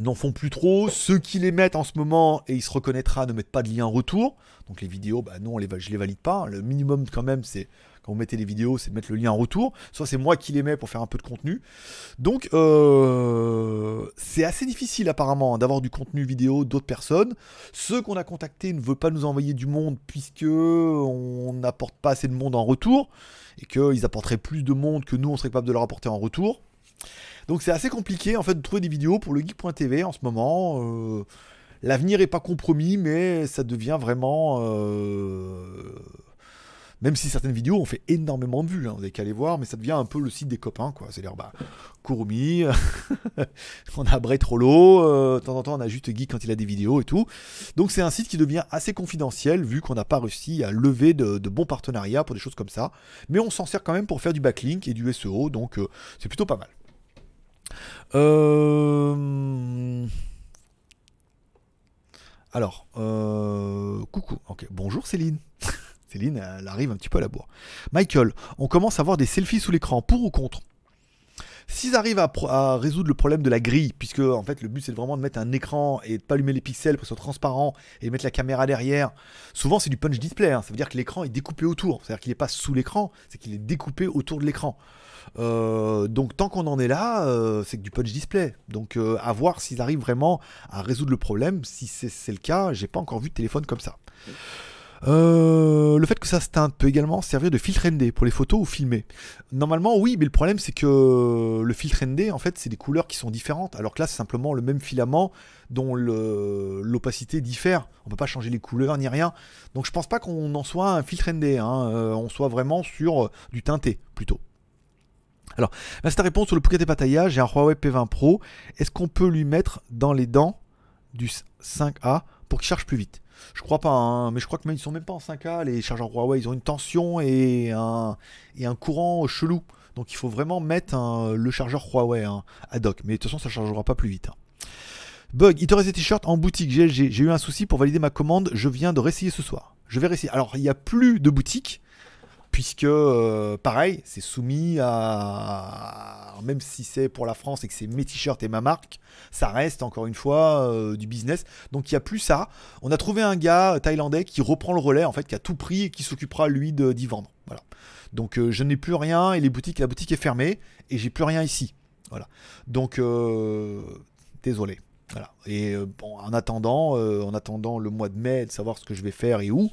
n'en font plus trop. Ceux qui les mettent en ce moment, et il se reconnaîtra, ne mettent pas de lien retour. Donc les vidéos, bah non, on les, je les valide pas. Le minimum quand même, c'est vous mettez les vidéos, c'est de mettre le lien en retour. Soit c'est moi qui les mets pour faire un peu de contenu. Donc euh, c'est assez difficile apparemment d'avoir du contenu vidéo d'autres personnes. Ceux qu'on a contactés ne veulent pas nous envoyer du monde puisque on n'apporte pas assez de monde en retour et qu'ils apporteraient plus de monde que nous on serait capable de leur apporter en retour. Donc c'est assez compliqué en fait de trouver des vidéos pour le geek.tv en ce moment. Euh, L'avenir est pas compromis, mais ça devient vraiment euh, Même si certaines vidéos ont fait énormément de vues, hein, vous avez qu'à aller voir, mais ça devient un peu le site des copains, quoi. C'est-à-dire, bah, Kurumi, <laughs> on a Bray Trollo, euh, de temps en temps on a juste Geek quand il a des vidéos et tout. Donc c'est un site qui devient assez confidentiel, vu qu'on n'a pas réussi à lever de, bons partenariats pour des choses comme ça. Mais on s'en sert quand même pour faire du backlink et du SEO, donc euh, c'est plutôt pas mal. Euh... Alors, coucou. Ok, bonjour Céline. <laughs> Céline, elle arrive un petit peu à la bourre. Michael, on commence à voir des selfies sous l'écran, pour ou contre? S'ils arrivent à, résoudre le problème de la grille, puisque en fait le but c'est vraiment de mettre un écran et de pas allumer les pixels pour que ce soit transparent et mettre la caméra derrière, souvent c'est du punch display, hein. ça veut dire que l'écran est découpé autour, c'est-à-dire qu'il n'est pas sous l'écran, c'est qu'il est découpé autour de l'écran. Euh, donc tant qu'on en est là, euh, c'est que du punch display. Donc euh, à voir s'ils arrivent vraiment à résoudre le problème. Si c'est c'est le cas, j'ai pas encore vu de téléphone comme ça. Euh, le fait que ça se teinte peut également servir de filtre ND pour les photos ou filmer. Normalement, oui, mais le problème c'est que le filtre ND, en fait, c'est des couleurs qui sont différentes. Alors que là, c'est simplement le même filament dont l'opacité diffère. On peut pas changer les couleurs ni rien. Donc je pense pas qu'on en soit un filtre ND. hein. Euh, on soit vraiment sur euh, du teinté plutôt. Alors, là, c'est ta réponse sur le Pocket Pattaya. J'ai un Huawei P20 Pro. Est-ce qu'on peut lui mettre dans les dents du 5A pour qu'il charge plus vite? Je crois pas, hein, mais je crois que même ils sont même pas en 5A. Les chargeurs Huawei, ils ont une tension et un, et un courant chelou. Donc il faut vraiment mettre le chargeur Huawei hein, ad hoc. Mais de toute façon, ça chargera pas plus vite. hein. Bug, il te reste des t-shirts en boutique. J'ai eu un souci pour valider ma commande. Je viens de réessayer ce soir. Je vais réessayer. Alors, il n'y a plus de boutique puisque euh, pareil, c'est soumis à même si c'est pour la France et que c'est mes t-shirts et ma marque, ça reste encore une fois euh, du business. Donc il n'y a plus ça. On a trouvé un gars thaïlandais qui reprend le relais en fait, qui a tout pris et qui s'occupera lui d'y vendre. Voilà. Donc euh, je n'ai plus rien et la boutique est fermée et j'ai plus rien ici. Voilà. Donc euh, désolé. Voilà. Et euh, bon, en attendant, euh, en attendant le mois de mai, de savoir ce que je vais faire et où,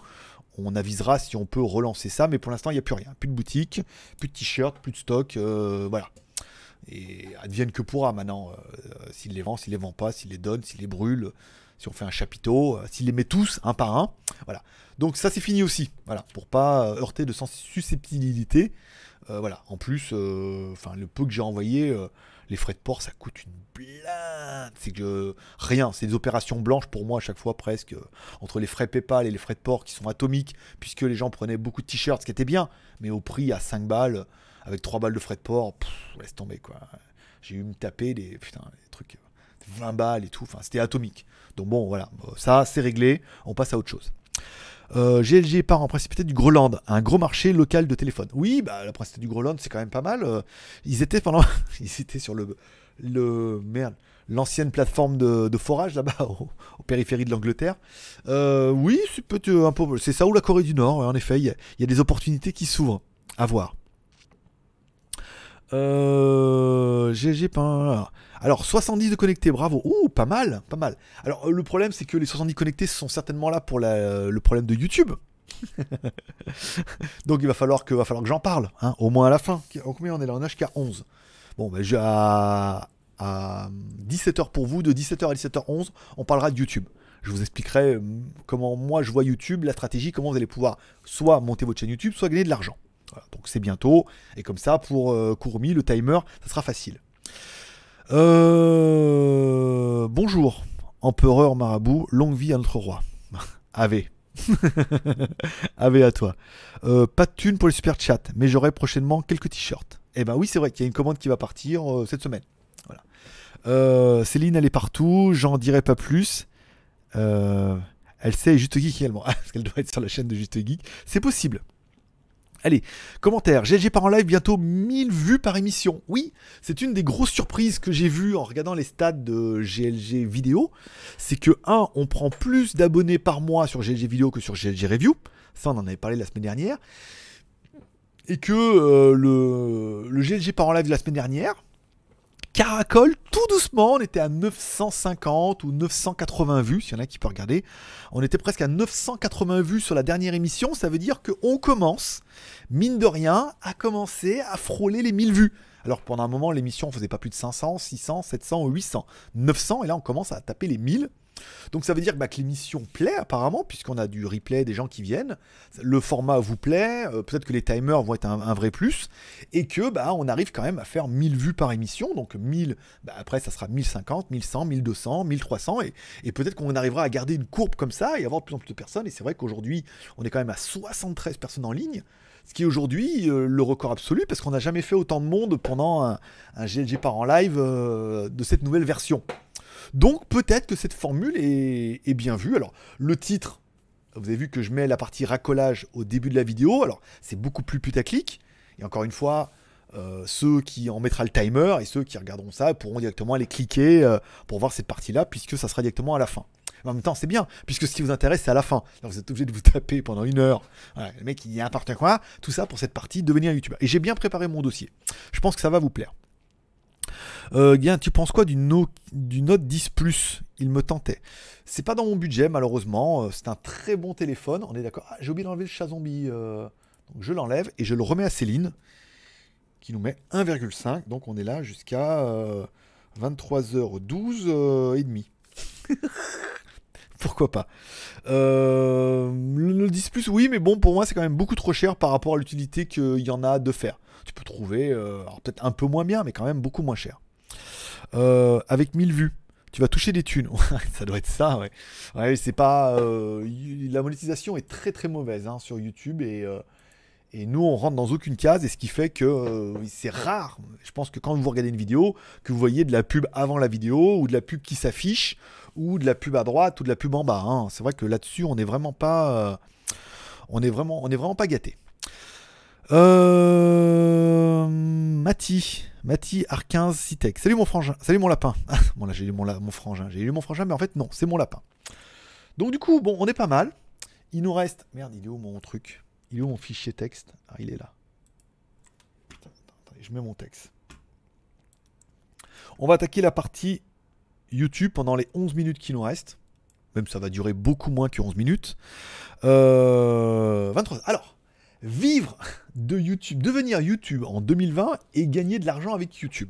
on avisera si on peut relancer ça. Mais pour l'instant, il n'y a plus rien. Plus de boutique, plus de t-shirts, plus de stock. euh, voilà. Et advienne que pourra maintenant. euh, s'il les vend, s'il les vend pas, s'il les donne, s'il les brûle, si on fait un chapiteau, euh, s'il les met tous un par un. Voilà. Donc ça c'est fini aussi. Voilà. Pour pas euh, heurter de susceptibilité. Euh, voilà. En plus, euh, enfin le peu que j'ai envoyé, euh, les frais de port ça coûte une blinde. C'est que rien. C'est des opérations blanches pour moi à chaque fois presque. entre les frais PayPal et les frais de port qui sont atomiques, puisque les gens prenaient beaucoup de t-shirts, ce qui était bien, mais au prix à 5 balles, avec 3 balles de frais de port, laisse tomber quoi. J'ai eu me taper des, putain, des trucs, euh, 20 balles et tout, enfin c'était atomique. Donc bon, voilà, ça c'est réglé, on passe à autre chose. Euh, GLG part en précipité du Groenland, un gros marché local de téléphone. Oui, bah, la précipité du Groenland, c'est quand même pas mal. Euh, ils étaient pendant, <laughs> ils étaient sur le, le merde, l'ancienne plateforme de, de forage là-bas, <laughs> au, au périphérie de l'Angleterre. Euh, oui, c'est ça ou la Corée du Nord. En effet, il y, y a des opportunités qui s'ouvrent. À voir. Euh, GG pas. Alors 70 de connectés, bravo. Ouh, pas mal, pas mal. Alors le problème c'est que les 70 connectés sont certainement là pour la- le problème de YouTube. <laughs> Donc il va falloir que, va falloir que j'en parle, hein, au moins à la fin. En combien on est là On est jusqu'à 11. Bon, ben j'ai à, à 17h pour vous, de 17h à 17h11, on parlera de YouTube. Je vous expliquerai euh, comment moi je vois YouTube, la stratégie, comment vous allez pouvoir soit monter votre chaîne YouTube, soit gagner de l'argent. Donc c'est bientôt. Et comme ça, pour euh, le timer, ça sera facile. Euh, bonjour, empereur marabout, longue vie à notre roi. <laughs> Ave. <laughs> Ave à toi. Euh, pas de thune pour les super chats, mais j'aurai prochainement quelques t-shirts. Eh ben oui, c'est vrai qu'il y a une commande qui va partir euh, cette semaine. Céline, elle est partout, j'en dirai pas plus. Elle sait Juste Geek également. <laughs> Parce qu'elle doit être sur la chaîne de Juste Geek. C'est possible. Allez, commentaire. GLG part en live bientôt 1000 vues par émission. Oui, c'est une des grosses surprises que j'ai vues en regardant les stats de GLG vidéo. C'est que, un, on prend plus d'abonnés par mois sur GLG vidéo que sur GLG review. Ça, on en avait parlé la semaine dernière. Et que euh, le, le GLG part en live de la semaine dernière caracole tout doucement. On était à 950 ou 980 vues, s'il y en a qui peuvent regarder. On était presque à 980 vues sur la dernière émission. Ça veut dire qu'on commence, mine de rien, à commencer à frôler les 1000 vues. Alors pendant un moment, l'émission faisait pas plus de 500, 600, 700 ou 800. 900, et là on commence à taper les 1000. Donc ça veut dire bah, que l'émission plaît apparemment, puisqu'on a du replay, des gens qui viennent. Le format vous plaît, euh, peut-être que les timers vont être un, vrai plus, et que bah, on arrive quand même à faire 1000 vues par émission. Donc 1000, bah, après ça sera 1050, 1100, 1200, 1300, et, et peut-être qu'on arrivera à garder une courbe comme ça et avoir de plus en plus de personnes. Et c'est vrai qu'aujourd'hui, on est quand même à 73 personnes en ligne. Ce qui est aujourd'hui euh, le record absolu, parce qu'on n'a jamais fait autant de monde pendant un, un GLG par en live euh, de cette nouvelle version. Donc peut-être que cette formule est, bien vue. Alors le titre, vous avez vu que je mets la partie racolage au début de la vidéo. Alors c'est beaucoup plus putaclic. Et encore une fois, euh, ceux qui en mettra le timer et ceux qui regarderont ça pourront directement aller cliquer euh, pour voir cette partie-là, puisque ça sera directement à la fin. En même temps, c'est bien, puisque ce qui vous intéresse, c'est à la fin. Vous êtes obligé de vous taper pendant une heure. Le mec, il dit n'importe quoi. Tout ça pour cette partie, devenir youtubeur. Et j'ai bien préparé mon dossier. Je pense que ça va vous plaire. Euh, tu penses quoi du, no- du Note 10 Plus? Il me tentait. C'est pas dans mon budget, malheureusement. Euh, C'est un très bon téléphone, on est d'accord. Ah, j'ai oublié d'enlever le chat zombie. euh, je l'enlève et je le remets à Céline, qui nous met 1,5. Donc on est là jusqu'à euh, 23h12 euh, et demi. <laughs> Pourquoi pas? Le le 10 Plus, oui, mais bon, pour moi, c'est quand même beaucoup trop cher par rapport à l'utilité qu'il y en a de faire. Tu peux trouver, euh, peut-être un peu moins bien, mais quand même beaucoup moins cher. Euh, avec 1000 vues, tu vas toucher des thunes. <laughs> ça doit être ça, ouais. C'est pas. euh, la monétisation est très très mauvaise hein, sur YouTube et. et nous, on rentre dans aucune case, et ce qui fait que c'est rare. Je pense que quand vous regardez une vidéo, que vous voyez de la pub avant la vidéo, ou de la pub qui s'affiche, ou de la pub à droite, ou de la pub en bas. hein. C'est vrai que là-dessus, on n'est vraiment pas, on est vraiment, on est vraiment pas gâté. Euh... Mati, Mati Ar15 Citec. Salut mon frangin, salut mon lapin. Ah, bon là j'ai lu mon, frangin, j'ai lu mon frangin, mais en fait non, c'est mon lapin. Donc du coup, bon, on est pas mal. Il nous reste, merde, il est où mon truc? Il est où mon fichier texte? Ah, il est là. Je mets mon texte. On va attaquer la partie YouTube pendant les 11 minutes qui nous restent. Même ça va durer beaucoup moins que 11 minutes. Euh, 23. Alors, vivre de YouTube, devenir YouTube en 2020 et gagner de l'argent avec YouTube.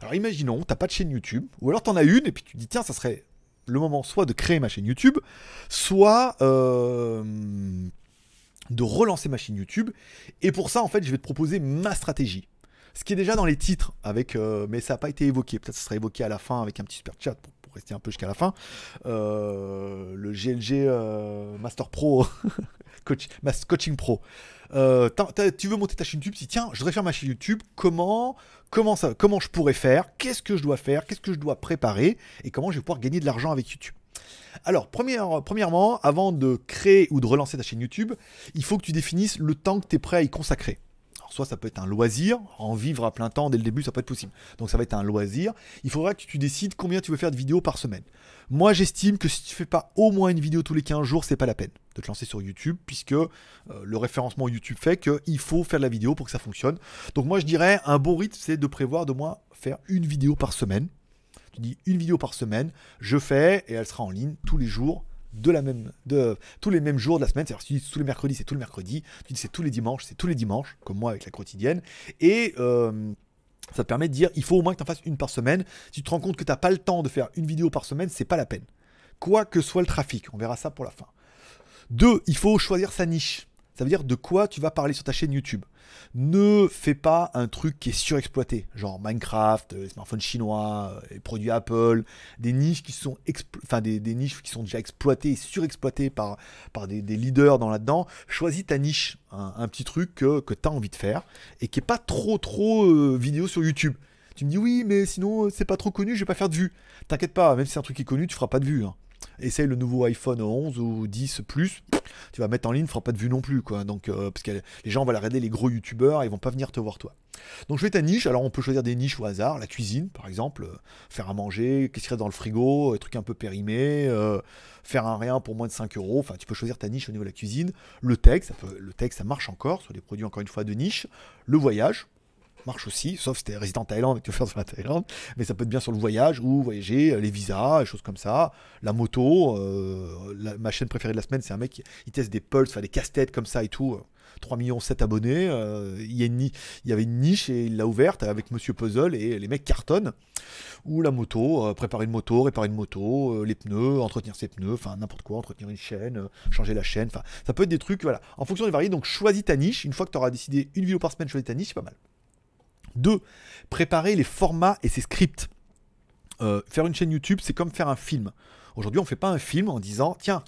Alors imaginons, t'as pas de chaîne YouTube, ou alors t'en as une et puis tu te dis tiens, ça serait le moment soit de créer ma chaîne YouTube, soit euh, de relancer ma chaîne YouTube. Et pour ça, en fait, je vais te proposer ma stratégie. Ce qui est déjà dans les titres, avec, euh, mais ça n'a pas été évoqué. Peut-être que ça sera évoqué à la fin avec un petit super chat pour, rester un peu jusqu'à la fin. Euh, le GLG Master Pro, <laughs> coach, Mas- Coaching Pro. Euh, tu veux monter ta chaîne YouTube, si tiens, je voudrais faire ma chaîne YouTube, comment, comment, ça, comment je pourrais faire, qu'est-ce que je dois faire, qu'est-ce que je dois préparer, et comment je vais pouvoir gagner de l'argent avec YouTube. Alors, première- premièrement, avant de créer ou de relancer ta chaîne YouTube, il faut que tu définisses le temps que tu es prêt à y consacrer. Soit ça peut être un loisir, en vivre à plein temps dès le début, ça peut être possible. Donc ça va être un loisir. Il faudra que tu décides combien tu veux faire de vidéos par semaine. Moi, j'estime que si tu fais pas au moins une vidéo tous les 15 jours, c'est pas la peine de te lancer sur YouTube, puisque euh, le référencement YouTube fait qu'il faut faire de la vidéo pour que ça fonctionne. Donc moi, je dirais, un bon rythme, c'est de prévoir de moins faire une vidéo par semaine. Tu dis une vidéo par semaine, je fais, et elle sera en ligne tous les jours de la même, de tous les mêmes jours de la semaine. C'est-à-dire, si tu dis tous les mercredis, c'est tous les mercredis. Tu dis c'est tous les dimanches, c'est tous les dimanches, comme moi avec la quotidienne. Et euh, ça te permet de dire, il faut au moins que tu en fasses une par semaine. Si tu te rends compte que tu n'as pas le temps de faire une vidéo par semaine, c'est pas la peine. Quoi que soit le trafic, on verra ça pour la fin. Deux, il faut choisir sa niche. Ça veut dire de quoi tu vas parler sur ta chaîne YouTube. Ne fais pas un truc qui est surexploité, genre Minecraft, euh, les smartphones chinois, euh, produits Apple, des niches qui sont, enfin des, niches qui sont déjà exploitées et surexploitées par, par des, leaders dans là-dedans. Choisis ta niche, un, petit truc que, tu as envie de faire et qui est pas trop trop euh, vidéo sur YouTube. Tu me dis oui, mais sinon c'est pas trop connu, je vais pas faire de vues. T'inquiète pas, même si c'est un truc qui est connu, tu feras pas de vues. hein. Essaye le nouveau iPhone 11 ou 10 Plus, tu vas mettre en ligne, fera pas de vues non plus, quoi. Donc, euh, parce que les gens vont la regarder les gros youtubeurs, ils vont pas venir te voir toi. Donc, je fais ta niche. Alors, on peut choisir des niches au hasard, la cuisine, par exemple, euh, faire à manger, qu'est-ce qu'il y a dans le frigo, des trucs un peu périmés, euh, faire un rien pour moins de 5 euros. Enfin, tu peux choisir ta niche au niveau de la cuisine. Le texte, ça le texte, ça marche encore sur des produits encore une fois de niche. Le voyage marche aussi, sauf si t'es résident en Thaïlande et que tu veux faire sur la Thaïlande, mais ça peut être bien sur le voyage ou voyager, euh, les visas, les choses comme ça, la moto, euh, la- ma chaîne préférée de la semaine, c'est un mec qui il teste des pulses, enfin des casse-têtes comme ça et tout. 3 millions 7 abonnés. euh, il, y a une il y avait une niche et il l'a ouverte avec Monsieur Puzzle et les mecs cartonnent. Ou la moto, euh, préparer une moto, réparer une moto, euh, les pneus, entretenir ses pneus, enfin n'importe quoi, entretenir une chaîne, euh, changer la chaîne. Enfin, ça peut être des trucs, voilà. En fonction des variés, donc choisis ta niche. Une fois que tu auras décidé une vidéo par semaine, choisis ta niche, c'est pas mal. 2. Préparer les formats et ses scripts. Euh, faire une chaîne YouTube, c'est comme faire un film. Aujourd'hui, on fait pas un film en disant tiens,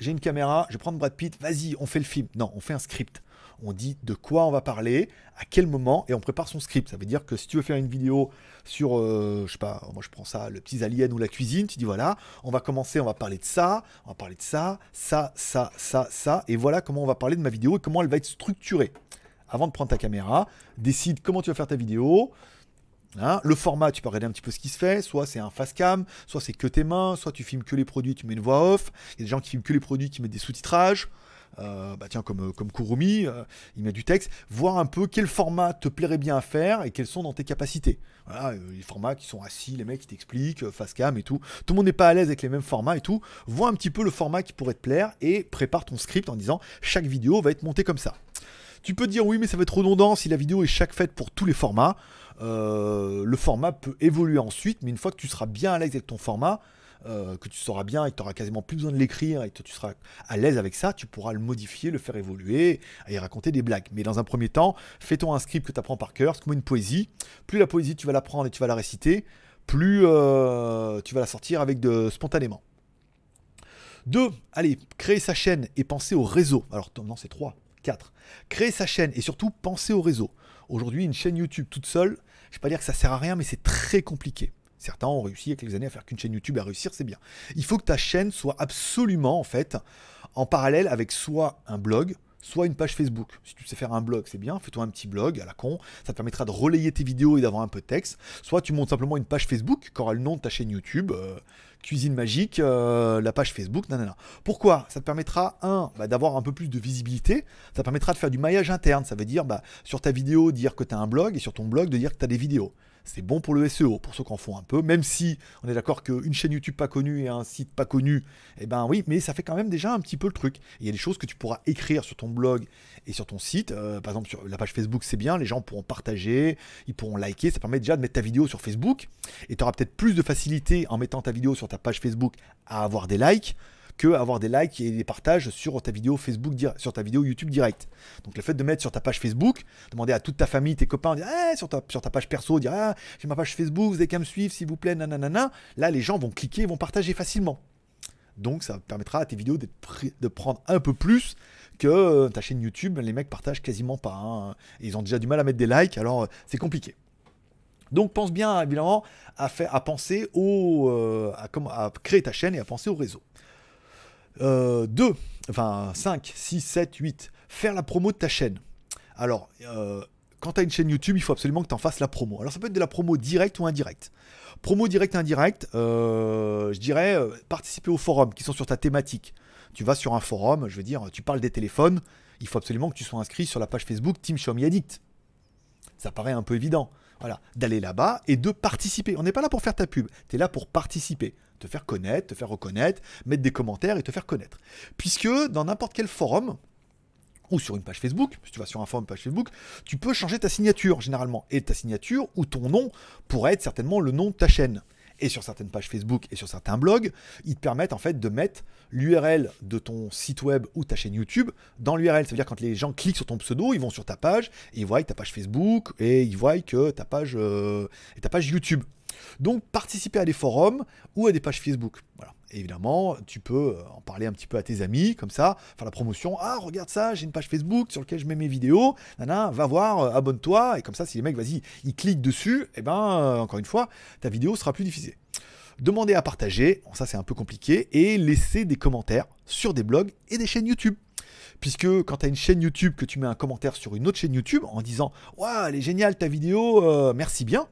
j'ai une caméra, je vais prendre Brad Pitt, vas-y, on fait le film. Non, on fait un script. On dit de quoi on va parler, à quel moment, et on prépare son script. Ça veut dire que si tu veux faire une vidéo sur, euh, je sais pas, moi je prends ça, le petit alien ou la cuisine, tu dis voilà, on va commencer, on va parler de ça, on va parler de ça, ça, ça, ça, ça, et voilà comment on va parler de ma vidéo et comment elle va être structurée. Avant de prendre ta caméra, décide comment tu vas faire ta vidéo, Hein, le format, tu peux regarder un petit peu ce qui se fait. Soit c'est un face cam, soit c'est que tes mains, soit tu filmes que les produits, tu mets une voix off. Il y a des gens qui filment que les produits, qui mettent des sous-titrages. Euh, bah tiens, comme, comme Kurumi, euh, il met du texte. Voir un peu quel format te plairait bien à faire et quelles sont dans tes capacités. Voilà, euh, les formats qui sont assis, les mecs qui t'expliquent, euh, face cam et tout. Tout le monde n'est pas à l'aise avec les mêmes formats et tout. Vois un petit peu le format qui pourrait te plaire et prépare ton script en disant chaque vidéo va être montée comme ça. Tu peux dire oui, mais ça va être redondant si la vidéo est chaque faite pour tous les formats. Euh, le format peut évoluer ensuite, mais une fois que tu seras bien à l'aise avec ton format, euh, que tu sauras bien et que tu auras quasiment plus besoin de l'écrire et que tu seras à l'aise avec ça, tu pourras le modifier, le faire évoluer et raconter des blagues. Mais dans un premier temps, fais-toi un script que tu apprends par cœur, c'est comme une poésie. Plus la poésie, tu vas l'apprendre et tu vas la réciter, plus euh, tu vas la sortir avec de spontanément. 2. Allez, créer sa chaîne et penser au réseau. Alors, non, c'est 3. 4. Créer sa chaîne et surtout penser au réseau. Aujourd'hui, une chaîne YouTube toute seule, je vais pas dire que ça sert à rien, mais c'est très compliqué. Certains ont réussi avec les années à faire qu'une chaîne YouTube à réussir, c'est bien. Il faut que ta chaîne soit absolument, en fait, en parallèle avec soit un blog, soit une page Facebook. Si tu sais faire un blog, c'est bien, fais-toi un petit blog à la con, ça te permettra de relayer tes vidéos et d'avoir un peu de texte. Soit tu montes simplement une page Facebook qui aura le nom de ta chaîne YouTube, euh, Cuisine Magique, euh, la page Facebook, nanana. Pourquoi? Ça te permettra, un, bah, d'avoir un peu plus de visibilité, ça te permettra de faire du maillage interne, ça veut dire bah, sur ta vidéo dire que tu as un blog et sur ton blog de dire que tu as des vidéos. C'est bon pour le SEO, pour ceux qui en font un peu, même si on est d'accord qu'une chaîne YouTube pas connue et un site pas connu, eh ben oui, mais ça fait quand même déjà un petit peu le truc. Il y a des choses que tu pourras écrire sur ton blog et sur ton site. Euh, par exemple, sur la page Facebook, c'est bien, les gens pourront partager, ils pourront liker, ça permet déjà de mettre ta vidéo sur Facebook. Et tu auras peut-être plus de facilité en mettant ta vidéo sur ta page Facebook à avoir des likes que avoir des likes et des partages sur ta vidéo Facebook, sur ta vidéo YouTube direct. Donc le fait de mettre sur ta page Facebook, demander à toute ta famille, tes copains, dire Eh, sur, ta, page perso, dire ah, j'ai ma page Facebook, vous avez qu'à me suivre s'il vous plaît, nanana. Là, les gens vont cliquer, vont partager facilement. Donc ça permettra à tes vidéos de prendre un peu plus que euh, ta chaîne YouTube. Les mecs partagent quasiment pas. hein. Ils ont déjà du mal à mettre des likes, alors euh, c'est compliqué. Donc pense bien évidemment à, penser au, euh, à, à créer ta chaîne et à penser au réseau. 2, enfin 5, 6, 7, 8. Faire la promo de ta chaîne. Alors, euh, quand tu une chaîne YouTube, il faut absolument que tu en fasses la promo. Alors ça peut être de la promo directe ou indirecte. Promo directe indirecte, euh, je dirais euh, participer aux forums qui sont sur ta thématique. Tu vas sur un forum, je veux dire, tu parles des téléphones, il faut absolument que tu sois inscrit sur la page Facebook Team Xiaomi Addict. Ça paraît un peu évident. Voilà, d'aller là-bas et de participer. On n'est pas là pour faire ta pub, tu es là pour participer, te faire connaître, te faire reconnaître, mettre des commentaires et te faire connaître. Puisque dans n'importe quel forum, ou sur une page Facebook, si tu vas sur un forum, page Facebook, tu peux changer ta signature généralement. Et ta signature ou ton nom pourrait être certainement le nom de ta chaîne. Et sur certaines pages Facebook et sur certains blogs, ils te permettent en fait de mettre l'URL de ton site web ou ta chaîne YouTube dans l'URL. Ça veut dire quand les gens cliquent sur ton pseudo, ils vont sur ta page et ils voient ta page Facebook et ils voient que ta page euh, ta page YouTube. Donc participer à des forums ou à des pages Facebook. Voilà. Évidemment, tu peux euh, en parler un petit peu à tes amis, comme ça, faire la promotion. Ah, regarde ça, j'ai une page Facebook sur laquelle je mets mes vidéos. Nana, va voir, euh, abonne-toi. Et comme ça, si les mecs, vas-y, ils cliquent dessus, et ben, euh, encore une fois, ta vidéo sera plus diffusée. Demander à partager, ça c'est un peu compliqué, et laisser des commentaires sur des blogs et des chaînes YouTube. Puisque quand tu as une chaîne YouTube, que tu mets un commentaire sur une autre chaîne YouTube en disant Waouh, elle est géniale ta vidéo, merci bien,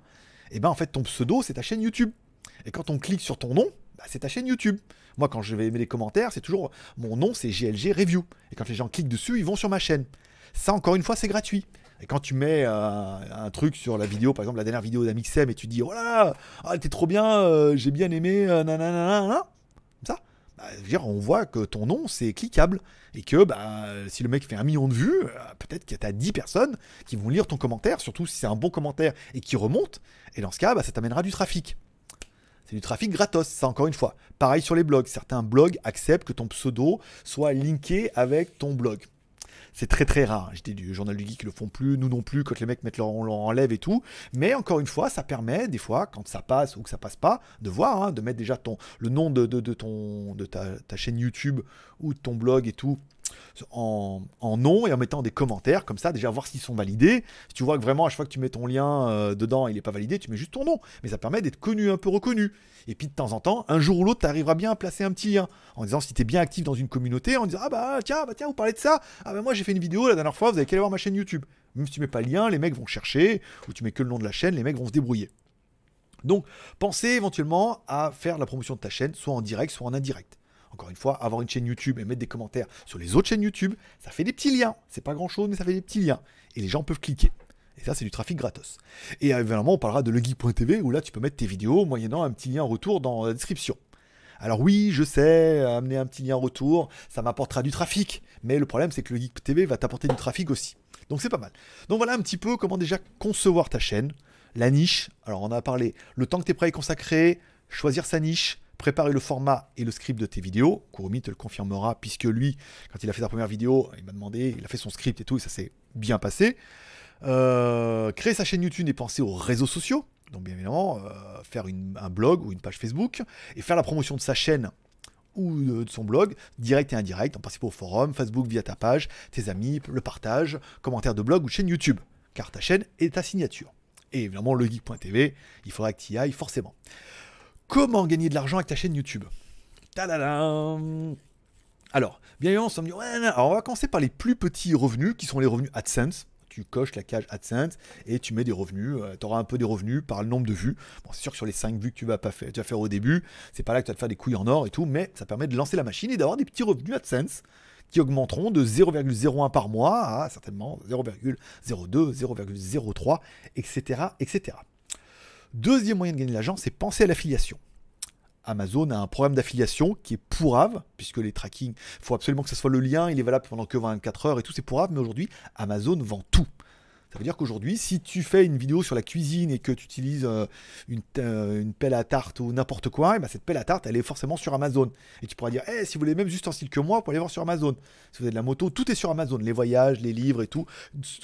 et ben en fait ton pseudo c'est ta chaîne YouTube. Et quand on clique sur ton nom, bah, c'est ta chaîne YouTube. Moi, quand je vais mettre les commentaires, c'est toujours mon nom, c'est GLG Review. Et quand les gens cliquent dessus, ils vont sur ma chaîne. Ça, encore une fois, c'est gratuit. Et quand tu mets euh, un truc sur la vidéo, par exemple la dernière vidéo d'Amixem, et tu dis, oh là, là, ah, t'es trop bien, euh, j'ai bien aimé, euh, nanana, comme ça, bah, je veux dire, on voit que ton nom c'est cliquable et que bah, si le mec fait un million de vues, peut-être y a 10 personnes qui vont lire ton commentaire, surtout si c'est un bon commentaire et qui remonte. Et dans ce cas, bah, ça t'amènera du trafic. C'est du trafic gratos, ça encore une fois. Pareil sur les blogs. Certains blogs acceptent que ton pseudo soit linké avec ton blog. C'est très très rare. J'étais du journal du geek qui le font plus, nous non plus, quand les mecs mettent leur, leur enlève et tout. Mais encore une fois, ça permet des fois, quand ça passe ou que ça passe pas, de voir, hein, de mettre déjà ton, le nom de, de, ton, de ta chaîne YouTube ou de ton blog et tout en, nom et en mettant des commentaires comme ça, déjà voir s'ils sont validés. Si tu vois que vraiment à chaque fois que tu mets ton lien euh, dedans, il n'est pas validé, tu mets juste ton nom. Mais ça permet d'être connu, un peu reconnu. Et puis de temps en temps, un jour ou l'autre, tu arriveras bien à placer un petit lien. En disant si tu es bien actif dans une communauté, en disant Ah bah tiens, bah tiens, vous parlez de ça. Ah bah moi j'ai fait une vidéo la dernière fois, vous avez qu'à aller voir ma chaîne YouTube. Même si tu mets pas le lien, les mecs vont chercher, ou tu mets que le nom de la chaîne, les mecs vont se débrouiller. Donc, pensez éventuellement à faire la promotion de ta chaîne, soit en direct, soit en indirect. Encore une fois, avoir une chaîne YouTube et mettre des commentaires sur les autres chaînes YouTube, ça fait des petits liens. C'est pas grand chose, mais ça fait des petits liens. Et les gens peuvent cliquer. Et ça, c'est du trafic gratos. Et évidemment, on parlera de legeek.tv où là, tu peux mettre tes vidéos moyennant un petit lien en retour dans la description. Alors oui, je sais, amener un petit lien en retour, ça m'apportera du trafic. Mais le problème, c'est que le Geek TV va t'apporter du trafic aussi. Donc c'est pas mal. Donc voilà un petit peu comment déjà concevoir ta chaîne. La niche, alors on a parlé, le temps que tu es prêt à y consacrer, choisir sa niche, préparer le format et le script de tes vidéos. Kurumi te le confirmera, puisque lui, quand il a fait sa première vidéo, il m'a demandé, il a fait son script et tout, et ça s'est bien passé. Euh, créer sa chaîne YouTube et penser aux réseaux sociaux. Donc bien évidemment, euh, faire un blog ou une page Facebook, et faire la promotion de sa chaîne ou de, de son blog, direct et indirect, en participant au forum, Facebook via ta page, tes amis, le partage, commentaire de blog ou chaîne YouTube, car ta chaîne est ta signature. Et évidemment, le geek.tv, il faudra que tu y ailles forcément. Comment gagner de l'argent avec ta chaîne YouTube Alors, bien évidemment, on, me dit, on va commencer par les plus petits revenus, qui sont les revenus AdSense. Tu coches la cage AdSense et tu mets des revenus. Euh, tu auras un peu des revenus par le nombre de vues. C'est sûr que sur les 5 vues que tu vas, pas faire au début, c'est pas là que tu vas te faire des couilles en or et tout, mais ça permet de lancer la machine et d'avoir des petits revenus AdSense qui augmenteront de 0,01 par mois à certainement 0,02, 0,03, etc., etc. Deuxième moyen de gagner de l'argent, c'est penser à l'affiliation. Amazon a un programme d'affiliation qui est pourrave, puisque les tracking, il faut absolument que ce soit le lien, il est valable pendant que 24 heures et tout, c'est pourrave, mais aujourd'hui, Amazon vend tout. Ça veut dire qu'aujourd'hui, si tu fais une vidéo sur la cuisine et que tu utilises euh, une, euh, une, pelle à tarte ou n'importe quoi, et ben cette pelle à tarte, elle est forcément sur Amazon. Et tu pourras dire, hey, si vous voulez même juste un style que moi, vous pouvez aller voir sur Amazon. Si vous avez de la moto, tout est sur Amazon. Les voyages, les livres et tout.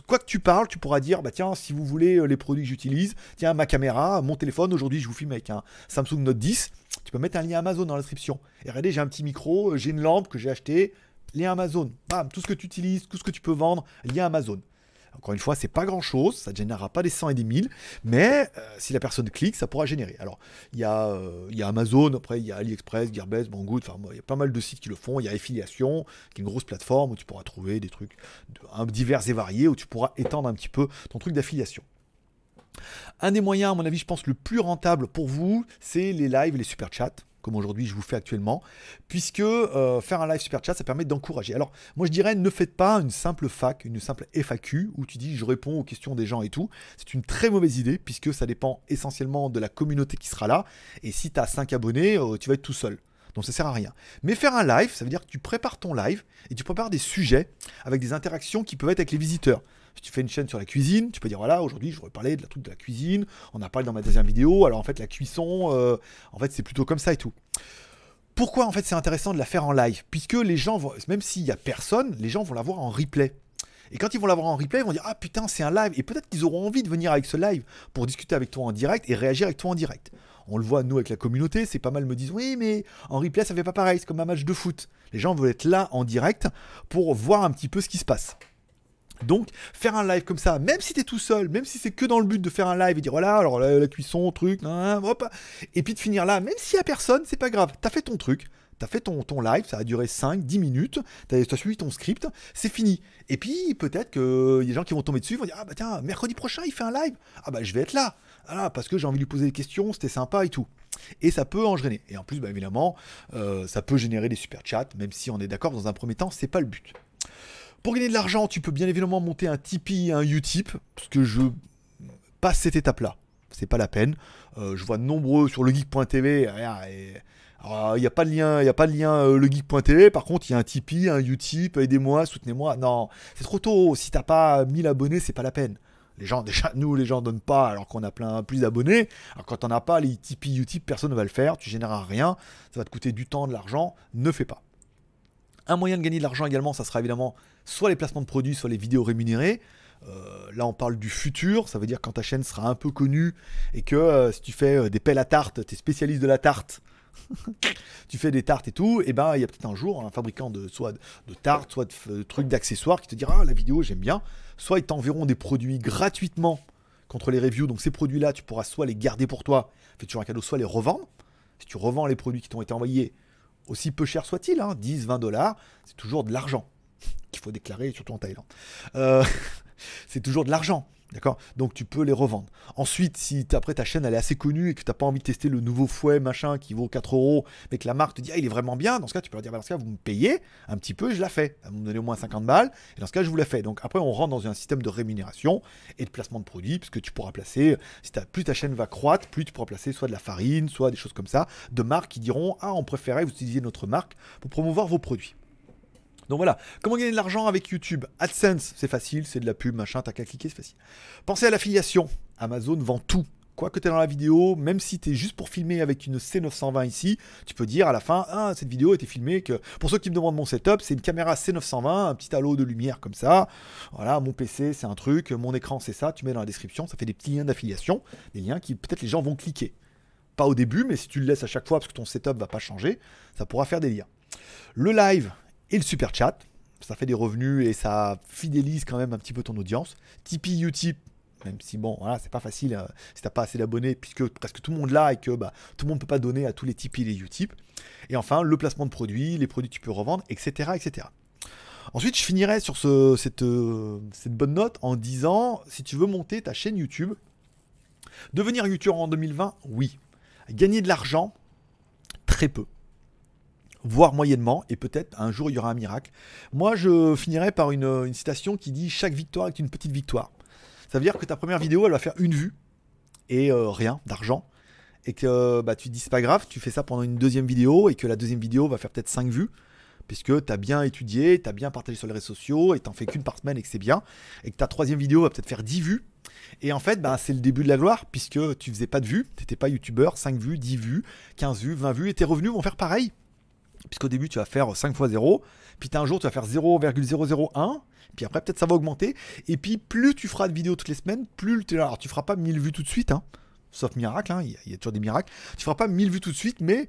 Quoi que tu parles, tu pourras dire, bah tiens, si vous voulez euh, les produits que j'utilise, tiens, ma caméra, mon téléphone, aujourd'hui, je vous filme avec un Samsung Note 10. Tu peux mettre un lien Amazon dans la description. Et regardez, j'ai un petit micro, j'ai une lampe que j'ai acheté, lien Amazon. Bam, tout ce que tu utilises, tout ce que tu peux vendre, lien Amazon. Encore une fois, c'est pas grand chose, ça ne générera pas des 100 et des 1000, mais euh, si la personne clique, ça pourra générer. Alors, il y, euh, y, a Amazon, après il y a AliExpress, Gearbest, Banggood, enfin, il y a pas mal de sites qui le font. Il y a Affiliation, qui est une grosse plateforme où tu pourras trouver des trucs divers et variés, où tu pourras étendre un petit peu ton truc d'affiliation. Un des moyens, à mon avis, je pense, le plus rentable pour vous, c'est les lives et les super chats comme aujourd'hui je vous fais actuellement, puisque euh, faire un live super chat, ça permet d'encourager. Alors, moi je dirais, ne faites pas une simple fac, une simple FAQ, où tu dis je réponds aux questions des gens et tout. C'est une très mauvaise idée, puisque ça dépend essentiellement de la communauté qui sera là, et si tu as 5 abonnés, euh, tu vas être tout seul. Donc ça sert à rien. Mais faire un live, ça veut dire que tu prépares ton live et tu prépares des sujets avec des interactions qui peuvent être avec les visiteurs. Si tu fais une chaîne sur la cuisine, tu peux dire voilà, aujourd'hui je voudrais parler de la truc de la cuisine. On a parlé dans ma deuxième vidéo. Alors en fait, la cuisson, euh, en fait, c'est plutôt comme ça et tout. Pourquoi en fait c'est intéressant de la faire en live? Puisque les gens vont, même s'il y a personne, les gens vont la voir en replay. Et quand ils vont l'avoir en replay, ils vont dire Ah putain, c'est un live. Et peut-être qu'ils auront envie de venir avec ce live pour discuter avec toi en direct et réagir avec toi en direct. On le voit, nous, avec la communauté, c'est pas mal me disent Oui, mais en replay, ça fait pas pareil, c'est comme un match de foot. Les gens veulent être là en direct pour voir un petit peu ce qui se passe. Donc, faire un live comme ça, même si t'es tout seul, même si c'est que dans le but de faire un live et dire voilà, alors la, la cuisson, truc, hop, et puis de finir là, même s'il y a personne, c'est pas grave, t'as fait ton truc, t'as fait ton, live, ça a duré 5, 10 minutes, t'as as suivi ton script, c'est fini. Et puis peut-être qu'il y a des gens qui vont tomber dessus, vont dire ah bah tiens, mercredi prochain il fait un live, ah bah je vais être là, ah, parce que j'ai envie de lui poser des questions, c'était sympa et tout. Et ça peut engrainer. Et en plus, bah, évidemment, euh, ça peut générer des super chats, même si on est d'accord, dans un premier temps, c'est pas le but. Pour gagner de l'argent, tu peux bien évidemment monter un Tipeee, un Utip, parce que je passe cette étape-là. c'est pas la peine. Euh, je vois nombreux sur legeek.tv. Il n'y a pas de lien, il a pas de lien euh, legeek.tv. Par contre, il y a un Tipeee, un Utip, aidez-moi, soutenez-moi. Non, c'est trop tôt. Si t'as pas 1000 abonnés, c'est pas la peine. Les gens, <laughs> déjà, nous, les gens donnent pas alors qu'on a plein plus d'abonnés. Alors quand on n'a pas les Tipeee, Utip, personne ne va le faire. Tu généreras rien. Ça va te coûter du temps, de l'argent. Ne fais pas. Un moyen de gagner de l'argent également, ça sera évidemment soit les placements de produits, soit les vidéos rémunérées. Euh, là, on parle du futur, ça veut dire quand ta chaîne sera un peu connue et que euh, si tu fais euh, des pelles à tarte, tu es spécialiste de la tarte, <laughs> tu fais des tartes et tout, et ben il y a peut-être un jour un fabricant de soit de tartes, soit de, trucs d'accessoires qui te dira ah, la vidéo j'aime bien, soit ils t'enverront des produits gratuitement contre les reviews. Donc ces produits-là, tu pourras soit les garder pour toi, fais toujours un cadeau, soit les revendre. Si tu revends les produits qui t'ont été envoyés, aussi peu cher soit-il, 10, hein, 20 dollars, c'est toujours de l'argent qu'il faut déclarer, surtout en Thaïlande. Euh, <laughs> c'est toujours de l'argent. D'accord? Donc tu peux les revendre. Ensuite, si après ta chaîne elle est assez connue et que tu n'as pas envie de tester le nouveau fouet machin qui vaut 4 euros, mais que la marque te dit ah, il est vraiment bien, dans ce cas tu peux leur dire bah, dans ce cas vous me payez un petit peu, je la fais. Vous me donnez au moins 50 balles, et dans ce cas je vous la fais. Donc après on rentre dans un système de rémunération et de placement de produits, puisque tu pourras placer, si plus ta chaîne va croître, plus tu pourras placer soit de la farine, soit des choses comme ça, de marques qui diront ah on préférait vous utiliser notre marque pour promouvoir vos produits. Donc voilà, comment gagner de l'argent avec YouTube? AdSense, c'est facile, c'est de la pub, machin, t'as qu'à cliquer, c'est facile. Pensez à l'affiliation. Amazon vend tout. Quoi que tu es dans la vidéo, même si tu juste pour filmer avec une C920 ici, tu peux dire à la fin Ah, cette vidéo a été filmée que. Pour ceux qui me demandent mon setup, c'est une caméra C920, un petit halo de lumière comme ça. Voilà, mon PC, c'est un truc, mon écran, c'est ça. Tu mets dans la description, ça fait des petits liens d'affiliation, des liens qui peut-être les gens vont cliquer. Pas au début, mais si tu le laisses à chaque fois parce que ton setup va pas changer, ça pourra faire des liens. Le live, et le super chat. Ça fait des revenus et ça fidélise quand même un petit peu ton audience. Tipeee, Utip, même si bon, voilà, c'est pas facile euh, si t'as pas assez d'abonnés, puisque presque tout le monde l'a et que bah, tout le monde peut pas donner à tous les Tipeee et les Utip. Et enfin, le placement de produits, les produits que tu peux revendre, etc. etc. Ensuite, je finirai sur euh, cette bonne note en disant si tu veux monter ta chaîne YouTube, devenir YouTuber en 2020, oui. Gagner de l'argent, très peu voire moyennement, et peut-être un jour il y aura un miracle. Moi, je finirai par une, citation qui dit Chaque victoire est une petite victoire. Ça veut dire que ta première vidéo, elle va faire une vue et euh, rien d'argent. Et que bah, tu dis, c'est pas grave, tu fais ça pendant une deuxième vidéo et que la deuxième vidéo va faire peut-être 5 vues puisque tu as bien étudié, tu as bien partagé sur les réseaux sociaux et t'en fais qu'une par semaine et que c'est bien, et que ta troisième vidéo va peut-être faire 10 vues. Et en fait, bah, c'est le début de la gloire, puisque tu faisais pas de vues, t'étais pas youtubeur, 5 vues, 10 vues, 15 vues, 20 vues, et tes revenus vont faire pareil. Puisqu'au début, tu vas faire 5 fois 0, puis un jour, tu vas faire 0,001, puis après, peut-être ça va augmenter. Et puis, plus tu feras de vidéos toutes les semaines, plus tu. Alors, tu feras pas 1000 vues tout de suite, hein, sauf miracle, hein, il y, a toujours des miracles. Tu feras pas 1000 vues tout de suite, mais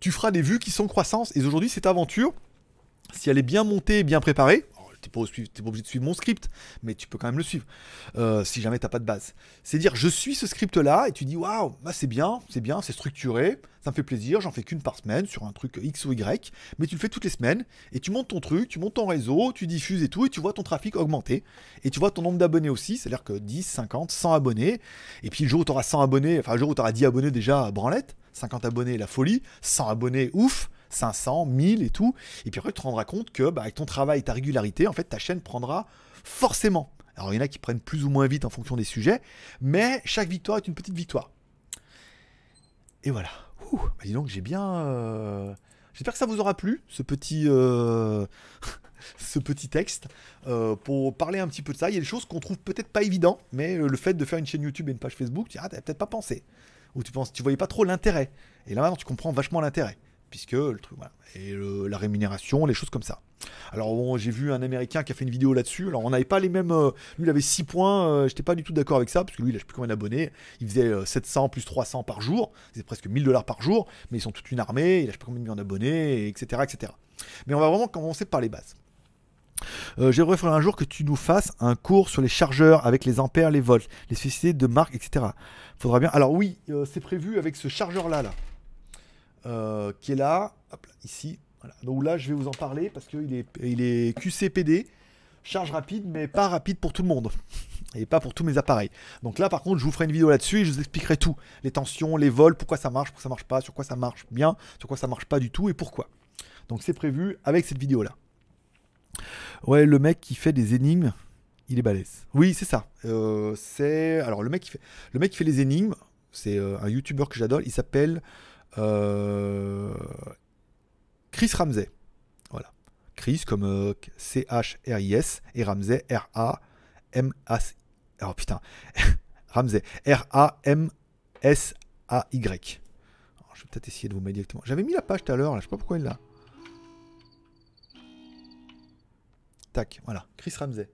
tu feras des vues qui sont croissance. Et aujourd'hui, cette aventure, si elle est bien montée et bien préparée, t'es pas, pas, obligé de suivre mon script, mais tu peux quand même le suivre euh, si jamais t'as pas de base. C'est dire je suis ce script là et tu dis waouh, bah c'est bien, c'est bien, c'est structuré, ça me fait plaisir, j'en fais qu'une par semaine sur un truc X ou Y, mais tu le fais toutes les semaines et tu montes ton truc, tu montes ton réseau, tu diffuses et tout et tu vois ton trafic augmenter et tu vois ton nombre d'abonnés aussi, c'est-à-dire que 10, 50, 100 abonnés et puis le jour où tu auras 100 abonnés, enfin le jour où tu auras 10 abonnés déjà, branlette, 50 abonnés, la folie, 100 abonnés, ouf, 500, 1000 et tout. Et puis après, tu te rendras compte que bah, avec ton travail, ta régularité, en fait, ta chaîne prendra forcément. Alors, il y en a qui prennent plus ou moins vite en fonction des sujets, mais chaque victoire est une petite victoire. Et voilà. Bah dis donc, j'ai bien. Euh, j'espère que ça vous aura plu, ce petit, euh, <laughs> ce petit texte, euh, pour parler un petit peu de ça. Il y a des choses qu'on trouve peut-être pas évident, mais le fait de faire une chaîne YouTube et une page Facebook, tu ah, peut-être pas pensé. Ou tu penses, tu voyais pas trop l'intérêt. Et là maintenant, tu comprends vachement l'intérêt puisque le truc, voilà, et la rémunération, les choses comme ça. Alors bon, j'ai vu un Américain qui a fait une vidéo là-dessus. Alors on n'avait pas les mêmes. Euh, lui, il avait 6 points. Euh, j'étais pas du tout d'accord avec ça parce que lui, il a je sais plus combien d'abonnés. Il faisait 700 euh, plus 300 par jour. C'est presque 1000 dollars par jour. Mais ils sont toute une armée. Il a je sais combien de millions d'abonnés, etc., etc. Mais on va vraiment commencer par les bases. J'aimerais faire un jour que tu nous fasses un cours sur les chargeurs avec les ampères, les volts, les spécificités de marque, etc. Faudra bien. Alors oui, c'est prévu avec ce chargeur là là. Euh, qui est là, ici. Donc là, je vais vous en parler parce qu'il est, il est QCPD, charge rapide, mais pas rapide pour tout le monde. <laughs> Et pas pour tous mes appareils. Donc là, par contre, je vous ferai une vidéo là-dessus et je vous expliquerai tout. Les tensions, les vols, pourquoi ça marche, pourquoi ça marche pas, sur quoi ça marche bien, sur quoi ça marche pas du tout et pourquoi. Donc c'est prévu avec cette vidéo-là. Ouais, le mec qui fait des énigmes Il est balèze. Oui, c'est ça. Euh, c'est alors le mec qui fait le mec qui fait les énigmes. C'est euh, un YouTuber que j'adore. Il s'appelle Chris Ramsey. Voilà. Chris comme euh, C H R I S et Ramsey R A M A C. Oh putain. <laughs> Ramsey R A M S A Y. Alors, je vais peut-être essayer de vous mettre directement. J'avais mis la page tout à l'heure. Je sais pas pourquoi il l'a. Tac. Voilà. Chris Ramsey.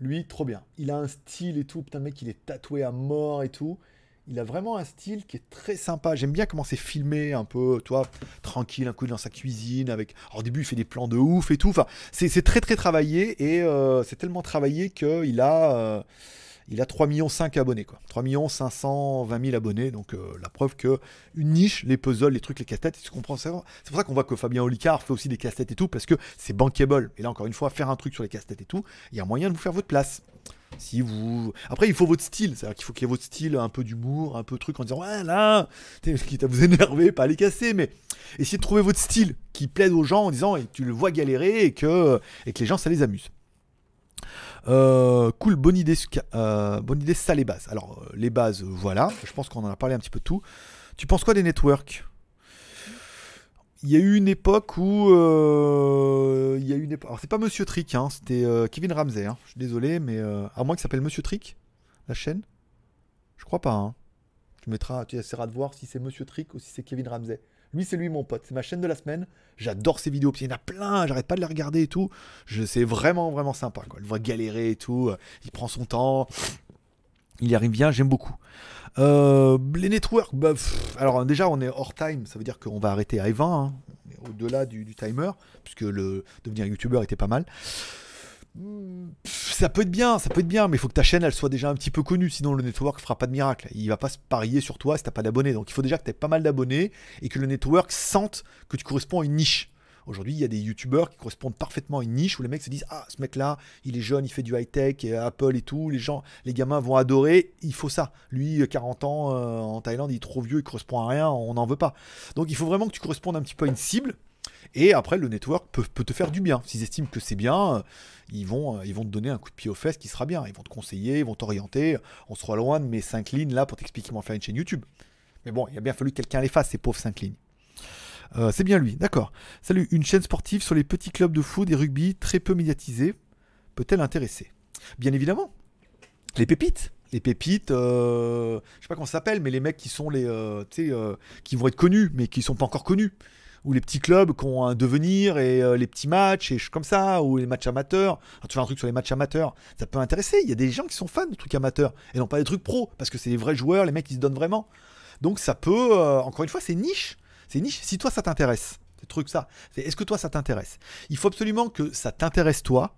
Lui, trop bien. Il a un style et tout. Putain, mec, il est tatoué à mort et tout. Il a vraiment un style qui est très sympa. J'aime bien comment c'est filmé, un peu, toi, tranquille, un coup dans sa cuisine. Avec... Alors, au début, il fait des plans de ouf et tout. Enfin, c'est très, très travaillé. Et euh, c'est tellement travaillé qu'il a, euh, a 3 millions 5 abonnés. Quoi. 3 millions 520 000 abonnés. Donc, euh, la preuve que une niche, les puzzles, les trucs, les casse-têtes, tu comprends. C'est pour ça qu'on voit que Fabien Olicard fait aussi des casse-têtes et tout. Parce que c'est bankable. Et là, encore une fois, faire un truc sur les casse-têtes et tout, il y a moyen de vous faire votre place. Si vous. Après, il faut votre style. C'est-à-dire qu'il faut qu'il y ait votre style, un peu d'humour, un peu truc en disant Ouais, là, quitte à vous énerver, pas les casser, mais essayez de trouver votre style qui plaise aux gens en disant et tu le vois galérer et que, et que les gens, ça les amuse. Euh, cool, bonne idée, euh, bonne idée, ça les bases. Alors, euh, les bases, voilà. Je pense qu'on en a parlé un petit peu de tout. Tu penses quoi des networks? Il y a eu une époque où euh, il y a eu une époque. Alors c'est pas Monsieur Trick, hein, c'était euh, Kevin Ramsey. hein. Je suis désolé, mais euh, à moins qu'il s'appelle Monsieur Trick, la chaîne? Je crois pas. Hein. Tu mettras, tu essaieras de voir si c'est Monsieur Trick ou si c'est Kevin Ramsey. Lui, c'est lui mon pote. C'est ma chaîne de la semaine. J'adore ses vidéos. Il y en a plein. J'arrête pas de les regarder et tout. Je, c'est vraiment vraiment sympa. Quoi. Le voit galérer et tout. Il prend son temps. Il y arrive bien. J'aime beaucoup. Euh, les networks, bah, alors déjà on est hors time, ça veut dire qu'on va arrêter à 20, hein, au-delà du, timer, puisque le devenir youtubeur était pas mal. Pff, Ça peut être bien, ça peut être bien, mais il faut que ta chaîne elle soit déjà un petit peu connue, sinon le network fera pas de miracle. Il va pas se parier sur toi si t'as pas d'abonnés. Donc il faut déjà que tu aies pas mal d'abonnés et que le network sente que tu corresponds à une niche. Aujourd'hui, il y a des youtubeurs qui correspondent parfaitement à une niche où les mecs se disent Ah, ce mec-là, il est jeune, il fait du high-tech, et Apple et tout, les gens, les gamins vont adorer, il faut ça. Lui, 40 ans euh, en Thaïlande, il est trop vieux, il correspond à rien, on n'en veut pas. Donc il faut vraiment que tu correspondes un petit peu à une cible. Et après, le network peut, te faire du bien. S'ils estiment que c'est bien, euh, ils vont, euh, ils vont te donner un coup de pied aux fesses qui sera bien. Ils vont te conseiller, ils vont t'orienter. On sera loin de mes 5 lignes là pour t'expliquer comment faire une chaîne YouTube. Mais bon, il a bien fallu que quelqu'un les fasse, ces pauvres 5 lignes. Euh, c'est bien lui, d'accord. Salut, une chaîne sportive sur les petits clubs de foot et rugby très peu médiatisés peut-elle intéresser? Bien évidemment. Les pépites. Les pépites, euh, je sais pas comment ça s'appelle, mais les mecs qui sont les, euh, euh, qui vont être connus, mais qui sont pas encore connus. Ou les petits clubs qui ont un devenir et euh, les petits matchs et comme ça, ou les matchs amateurs. Tu fais un truc sur les matchs amateurs, ça peut intéresser. Il y a des gens qui sont fans de trucs amateurs et non pas des trucs pros, parce que c'est les vrais joueurs, les mecs qui se donnent vraiment. Donc ça peut, encore une fois, c'est niche. C'est niche. Si toi ça t'intéresse, ce truc ça, c'est est-ce que toi ça t'intéresse? Il faut absolument que ça t'intéresse toi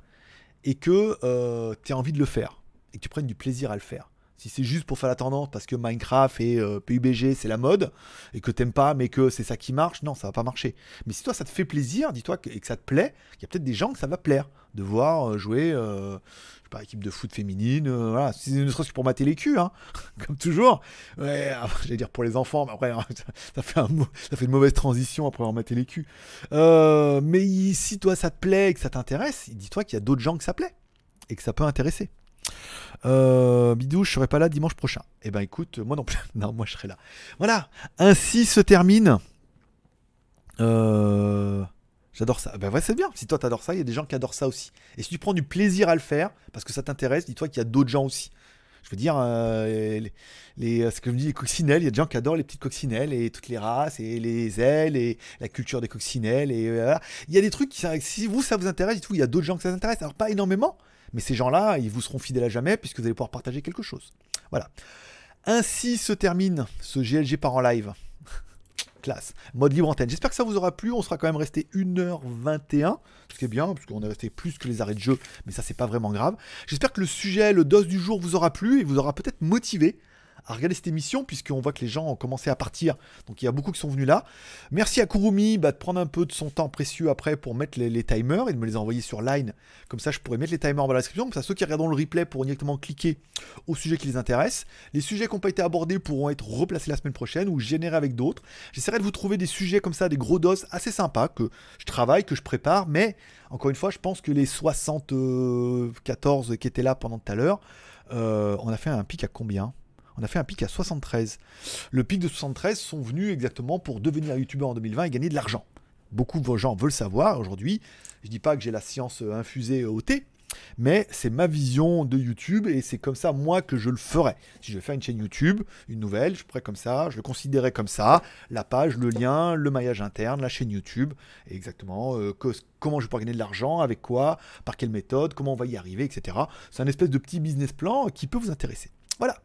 et que tu aies envie de le faire et que tu prennes du plaisir à le faire. Si c'est juste pour faire la tendance parce que Minecraft et euh, PUBG c'est la mode et que t'aimes pas mais que c'est ça qui marche, non, ça va pas marcher. Mais si toi ça te fait plaisir, dis-toi que, et que ça te plaît, il y a peut-être des gens que ça va plaire de voir euh, jouer, euh, je sais pas, équipe de foot féminine, voilà, si- ne serait-ce que pour mater les culs, hein, <laughs> comme toujours. Ouais, après, <laughs> j'allais dire pour les enfants, mais après hein, <laughs> ça fait, ça fait une mauvaise transition après avoir maté les culs. Mais si toi ça te plaît et que ça t'intéresse, dis-toi qu'il y a d'autres gens que ça plaît et que ça peut intéresser. Euh, Bidou, je serai pas là dimanche prochain. Eh ben écoute, moi non plus. <laughs> non, moi je serai là. Voilà. Ainsi se termine. Euh, J'adore ça. Ben ouais, c'est bien. Si toi t'adores ça, il y a des gens qui adorent ça aussi. Et si tu prends du plaisir à le faire parce que ça t'intéresse, dis-toi qu'il y a d'autres gens aussi. Je veux dire, euh, les, les- ce que dis, les coccinelles, il y a des gens qui adorent les petites coccinelles et toutes les races et les ailes et la culture des coccinelles. Et euh. Il y a des trucs, qui, si vous ça vous intéresse, dites-vous, il y a d'autres gens que ça intéresse. Alors pas énormément, mais ces gens-là, ils vous seront fidèles à jamais puisque vous allez pouvoir partager quelque chose. Voilà. Ainsi se termine ce GLG par en live. <laughs> Classe. Mode libre antenne. J'espère que ça vous aura plu. On sera quand même resté 1h21. Ce qui est bien, parce qu'on est resté plus que les arrêts de jeu. Mais ça, c'est pas vraiment grave. J'espère que le sujet, le dos du jour vous aura plu et vous aura peut-être motivé à regarder cette émission, puisqu'on voit que les gens ont commencé à partir. Donc il y a beaucoup qui sont venus là. Merci à Kurumi bah, de prendre un peu de son temps précieux après pour mettre les, timers et de me les envoyer sur Line. Comme ça, je pourrais mettre les timers dans la description. Comme ceux qui regarderont le replay pourront directement cliquer au sujet qui les intéresse. Les sujets qui n'ont pas été abordés pourront être replacés la semaine prochaine ou générés avec d'autres. J'essaierai de vous trouver des sujets comme ça, des gros dos assez sympas que je travaille, que je prépare, mais encore une fois, je pense que les 74 qui étaient là pendant tout à l'heure, euh, on a fait un pic à combien? On a fait un pic à 73. Le pic de 73 sont venus exactement pour devenir youtubeur en 2020 et gagner de l'argent. Beaucoup de gens veulent savoir aujourd'hui. Je dis pas que j'ai la science euh, infusée au thé, mais c'est ma vision de YouTube et c'est comme ça moi que je le ferais. Si je vais faire une chaîne YouTube, une nouvelle, je ferais comme ça, je le considérais comme ça, la page, le lien, le maillage interne, la chaîne YouTube, exactement euh, comment je peux gagner de l'argent, avec quoi, par quelle méthode, comment on va y arriver, etc. C'est un espèce de petit business plan qui peut vous intéresser. Voilà.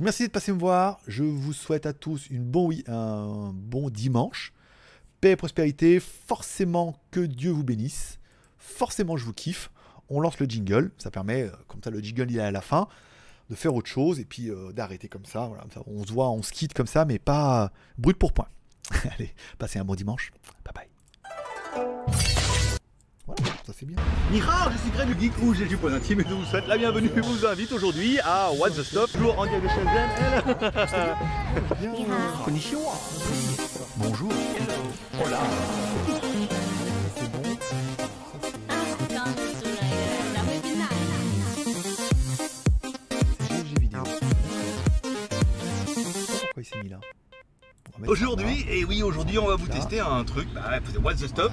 Remercie de passer me voir. Je vous souhaite à tous une bon, un bon dimanche. Paix et prospérité. Forcément que Dieu vous bénisse. Forcément je vous kiffe. On lance le jingle. Ça permet, euh, comme ça le jingle il est à la fin, de faire autre chose et puis euh, d'arrêter comme ça. On se voit, on se quitte comme ça, mais pas brut pour point. <laughs> Allez, passez un bon dimanche. Bye bye. Voilà, ça c'est bien. Nihar, je suis Greg du Geek ou j'ai du point intime et je vous souhaite la bienvenue. Je vous invite aujourd'hui à What the Stop, toujours en direct de Shenzhen. Konnichiwa. Bonjour. Hola. Vidéo. Pourquoi il s'est mis là Aujourd'hui, et oui, aujourd'hui, on va vous tester un truc. Bah, c'est What the Stop.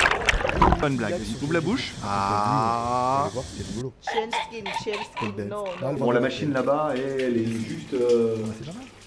Bonne blague, vas-y, ouvre la bouche. Ah. Bon, la machine là-bas, elle est juste.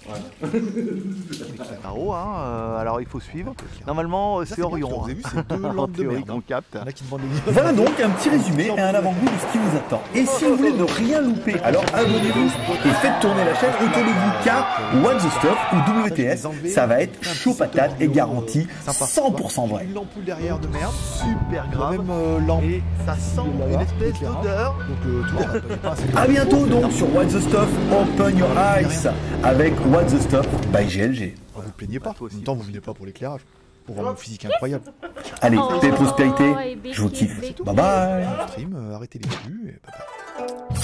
<laughs> En haut, hein, euh, alors il faut suivre. Normalement, euh, Ça, c'est Orion. Vous avez hein. vu, c'est deux <laughs> En lampes de merde. qu'on hein. capte. <laughs> Voilà donc un petit résumé et un avant-goût de ce qui vous attend. Et si vous voulez ne rien louper, alors abonnez-vous et faites tourner la chaîne autour de vous car What's the Stuff ou WTS, ça va être chaud patate et garanti 100% vrai. Une ampoule derrière de merde. Super grave. même euh, lampe. Et ça sent une espèce d'odeur. Donc euh, a pas assez A bientôt donc sur the Stuff Open Your Eyes avec What's the Stuff by GLG. Ah, vous plaignez pas. En même temps, vous venez pas pour l'éclairage. Pour voir mon physique incroyable. Allez, paix et prospérité, je vous kiffe. Bye bye Stream, euh, arrêtez les culs et bye bye.